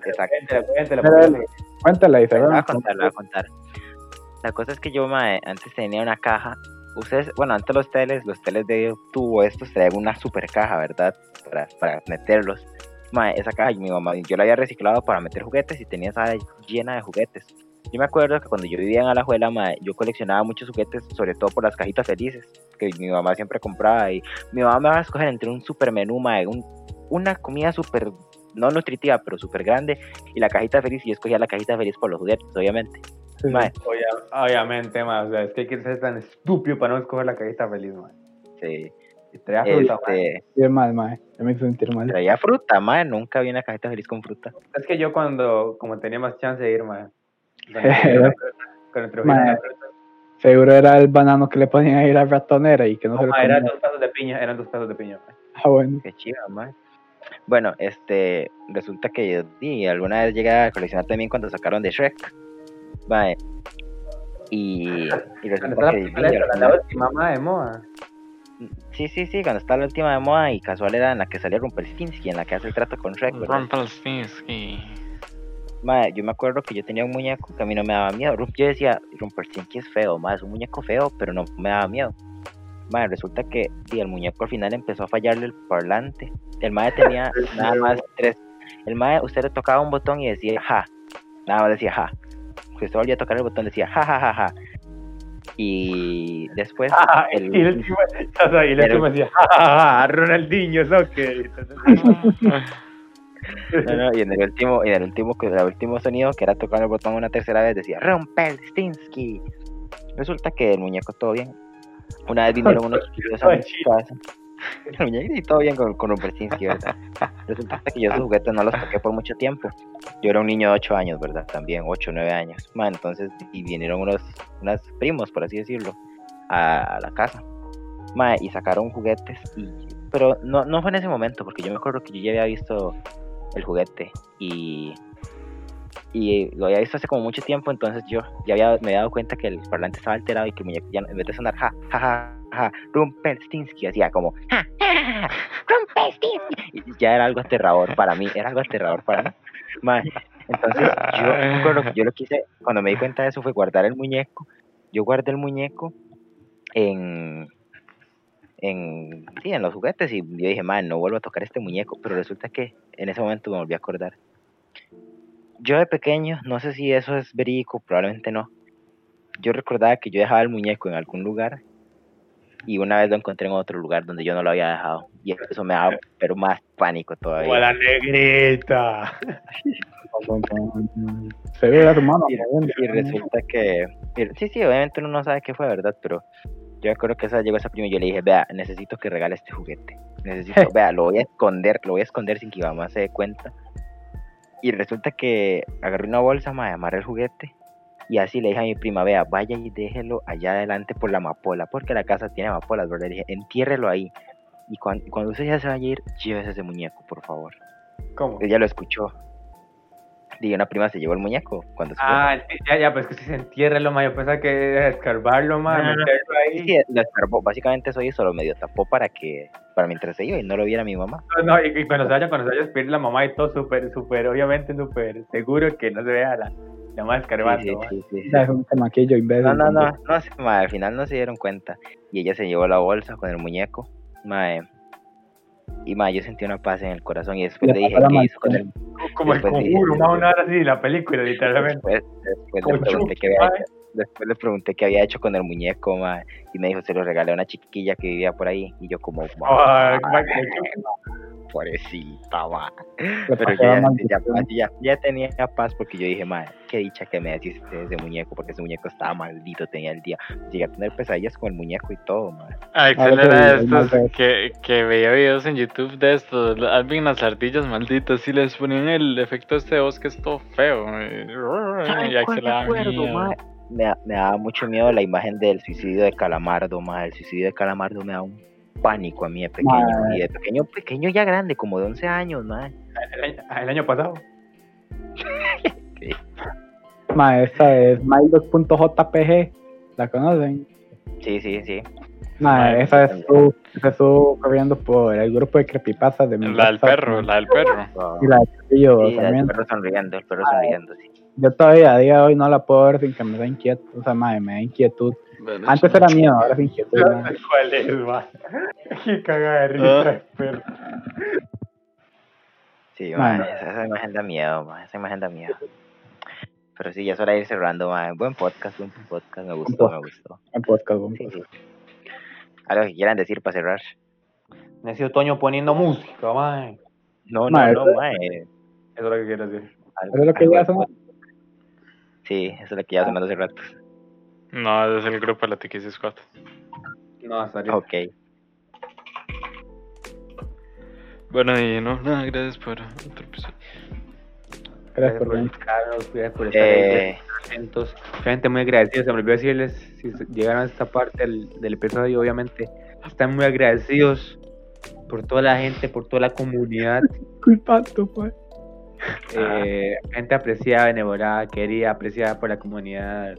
cuéntala La voy a contar, voy a contar. La cosa es que yo, antes tenía una caja. Ustedes, bueno, antes los teles, los teles de tubo estos traían una super caja, ¿verdad? Para, para meterlos. Esa caja, mi mamá, yo la había reciclado para meter juguetes y tenía esa llena de juguetes. Yo me acuerdo que cuando yo vivía en Alajuela, mae, yo coleccionaba muchos juguetes, sobre todo por las cajitas felices, que mi mamá siempre compraba. Y mi mamá me va a escoger entre un super menú, un- una comida súper, no nutritiva, pero súper grande, y la cajita feliz. Y yo escogía la cajita feliz por los juguetes, obviamente. Sí, sí. Mae, Obvia- obviamente, ma, o sea, es que hay que ser tan estúpido para no escoger la cajita feliz, ma. sí. Traía fruta, ma. Este, Sí, mal, mae. Ya me hizo sentir mal. traía fruta, mae, nunca vi una cajita feliz con fruta. Es que yo cuando, como tenía más chance de ir. Con el Seguro era el banano que le ponían ahí a la ratonera y que no se lo eran dos pedazos de piña, eran dos pedazos de piña. ma. Ah, bueno. Qué chido, mae. Bueno, este, resulta que yo alguna vez llegué a coleccionar también cuando sacaron de Shrek. Mae. Y, resulta la que esa, alguna- la última, ma, de moda. Sí, sí, sí, cuando está la última de moda y casual era en la que salió Rumpelstiltskin, en la que hace el trato con Shrek, ¿verdad? Rumpelstiltskin. Mae, yo me acuerdo que yo tenía un muñeco que a mí no me daba miedo. Yo decía, Rumpelstiltskin es feo, mae, es un muñeco feo, pero no me daba miedo. Mae, resulta que el muñeco al final empezó a fallarle el parlante. El mae tenía nada más tres. El mae, usted le tocaba un botón y decía ja. Nada más decía ja. Usted volvía a tocar el botón decía ja, ja, ja, ja. Y después Ah, y el- el último, o sea, y el último decía, "Ja, ja, ja, Ronaldinho, soccer. No, no, y en el último, y en el último, el último sonido, que era tocar el botón una tercera vez, decía Rumpelstiltskin. Resulta que el muñeco todo bien. Una vez vinieron unos chicos a mi casa. Y todo bien con, con Rumpelstiltskin, ¿verdad? Resulta que yo esos juguetes no los toqué por mucho tiempo. Yo era un niño de 8 años, ¿verdad? También, 8 o 9 años. Ma, entonces, y vinieron unos, unos primos, por así decirlo, a, a la casa. Ma, y sacaron juguetes. Y, pero no, no fue en ese momento, porque yo me acuerdo que yo ya había visto el juguete y, y lo había visto hace como mucho tiempo, entonces yo ya había, me había dado cuenta que el parlante estaba alterado y que el muñeco ya en vez de sonar ja, ja, ja, ja, Rumpelstiltskin, hacía como ja, ja, ja, Rumpelstiltskin. Y ya era algo aterrador para mí, era algo aterrador para mí. Entonces yo que yo lo quise, cuando me di cuenta de eso fue guardar el muñeco. Yo guardé el muñeco en, en, sí, en los juguetes y yo dije, man, no vuelvo a tocar este muñeco, pero resulta que en ese momento me volví a acordar. Yo de pequeño, no sé si eso es verídico, probablemente no. Yo recordaba que yo dejaba el muñeco en algún lugar y una vez lo encontré en otro lugar donde yo no lo había dejado. Y eso me daba pero más pánico todavía. la negrita. Seguro era tu mano. Y, y resulta que, sí, sí, obviamente uno no sabe qué fue, ¿verdad? Pero yo me acuerdo que esa llegó esa prima y yo le dije, vea, necesito que regale este juguete. Necesito, vea, lo voy a esconder, lo voy a esconder sin que mi mamá se dé cuenta. Y resulta que agarré una bolsa, me amarré el juguete. Y así le dije a mi prima, vea, vaya y déjelo allá adelante por la amapola, porque la casa tiene amapolas, ¿verdad? Le dije, entiérrelo ahí. Y cuando, cuando usted ya se vaya a ir, llévese ese muñeco, por favor. ¿Cómo? Ella lo escuchó. Y una prima se llevó el muñeco cuando se. Ah, sí, ya, ya, pues que si se entierra lo más, yo pensaba que era escarbarlo más, No, no, no. meterlo ahí. Sí, lo escarbó. Básicamente eso hizo, lo medio tapó para que, para mientras se iba y no lo viera mi mamá. No, no, y, y cuando se vaya, cuando se vaya a despedir la mamá y todo súper, súper, obviamente súper seguro que no se vea la, la mamá Sí, escarbando. sí, sí, sí, un imbécil. No, no, no, no, ma, al final no se dieron cuenta. Y ella se llevó la bolsa con el muñeco. ma, eh, y ma, yo sentí una paz en el corazón y después Le dije qué hizo con el Como el Después conjuro, más una hora así, la película, literalmente. Después, después Con le pregunté Chucky, qué había mae. hecho, después le pregunté qué había hecho con el muñeco, ma, y me dijo se lo regalé a una chiquilla que vivía por ahí. Y yo como, Ay, "Ma, ma, pobrecita, ma". Pero ya, ya, ya, ya tenía paz porque yo dije, madre, qué dicha que me decís de ese muñeco, porque ese muñeco estaba maldito, tenía el día. Llegué a tener pesadillas con el muñeco y todo, madre. Axel era de más estos de- que, que veía videos en YouTube de estos. Alvin las ardillas malditas y les ponían el efecto de este voz que es todo feo. Y Axel daba miedo. Me, da- me daba mucho miedo la imagen del suicidio de Calamardo, madre. El suicidio de Calamardo me da un pánico a mí de pequeño. Madre. Y de pequeño, pequeño ya grande, como de 11 años, madre. el, año, el año pasado. Ma, esa es Miles.jpg. ¿La conocen? Sí, sí, sí. Ma, esa es su, esa es su corriendo por el grupo de creepypastas de mi La del perro, la del perro. Y la de Chapillo Sí, el también. perro sonriendo, el perro sonriendo, sí. Yo todavía a día de hoy no la puedo ver sin que me da inquietud. O sea, ma, me da inquietud. Antes era miedo, ahora es inquietud. ¿Cuál es, ma? Qué cagada de Ah. risa, pero. Sí, mae, esa, esa imagen da miedo, mae, esa imagen da miedo. Pero sí, ya es hora de ir cerrando, mae. Buen podcast, buen podcast, me gustó, me gustó. El podcast, buen podcast. sí. Algo que quieran decir para cerrar. Necesito Toño poniendo música, mae. No, no, no, mae. Eso es lo que quiero decir. Algo- Eso es lo que algo ya de son. pod- Sí, eso es lo que ya sonando hace rato. No, es el grupo de la Tiki Squad. No, hasta ahorita. Ok. Bueno, y no, nada, gracias por otro episodio. Gracias por escucharnos, gracias por estar Eh, atentos. Gente muy agradecidos. Se me olvidó decirles, si llegaron a esta parte del, del episodio, obviamente, están muy agradecidos por toda la gente, por toda la comunidad. Culpando, pues. eh, gente apreciada, benevolada, querida, apreciada por la comunidad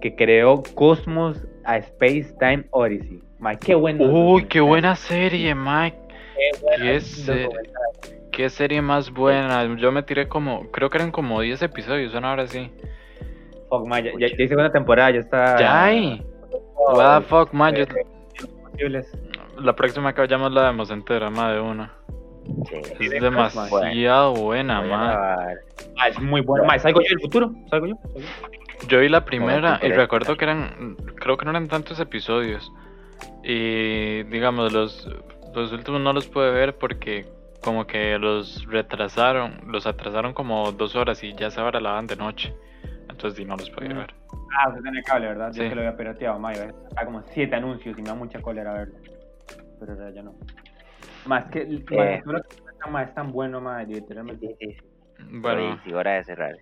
que creó Cosmos a Space Time Odyssey. Ma, qué bueno. Uy, qué buena serie, Mike. buena qué se- Qué serie más buena. Yo me tiré como, creo que eran como 10 episodios, son ahora sí. Fuck, ma, ya, ya, ya hice una temporada, ya está. Ya hay. What the fuck, man. yo- Posibles. la próxima que vayamos la vemos entera, más de una. Sí. Es de demasiado buena, Voy a man. grabar. Ah, es muy bueno. Ma, ¿salgo yo del futuro? ¿Salgo yo? Yo vi la primera y recuerdo que eran, creo que no eran tantos episodios. Y digamos, los, los últimos no los pude ver porque como que los retrasaron, los atrasaron como dos horas y ya la dan de noche. Entonces sí, no los podía Mm. ver. Ah, usted tiene cable, ¿verdad? Yo Sí. que lo había pirateado, ma. Yo acá como siete anuncios y me da mucha cólera verlo. Pero ya no. Más que. ma, Eh. ma, es tan bueno, ma, literalmente. Sí, sí, hora de cerrar.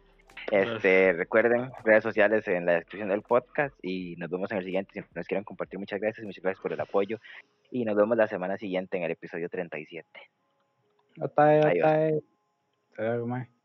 Este, recuerden redes sociales en la descripción del podcast y nos vemos en el siguiente. Si nos quieren compartir, muchas gracias, muchas gracias por el apoyo y nos vemos la semana siguiente en el episodio 37. Otae, Adiós. otae. Hasta luego.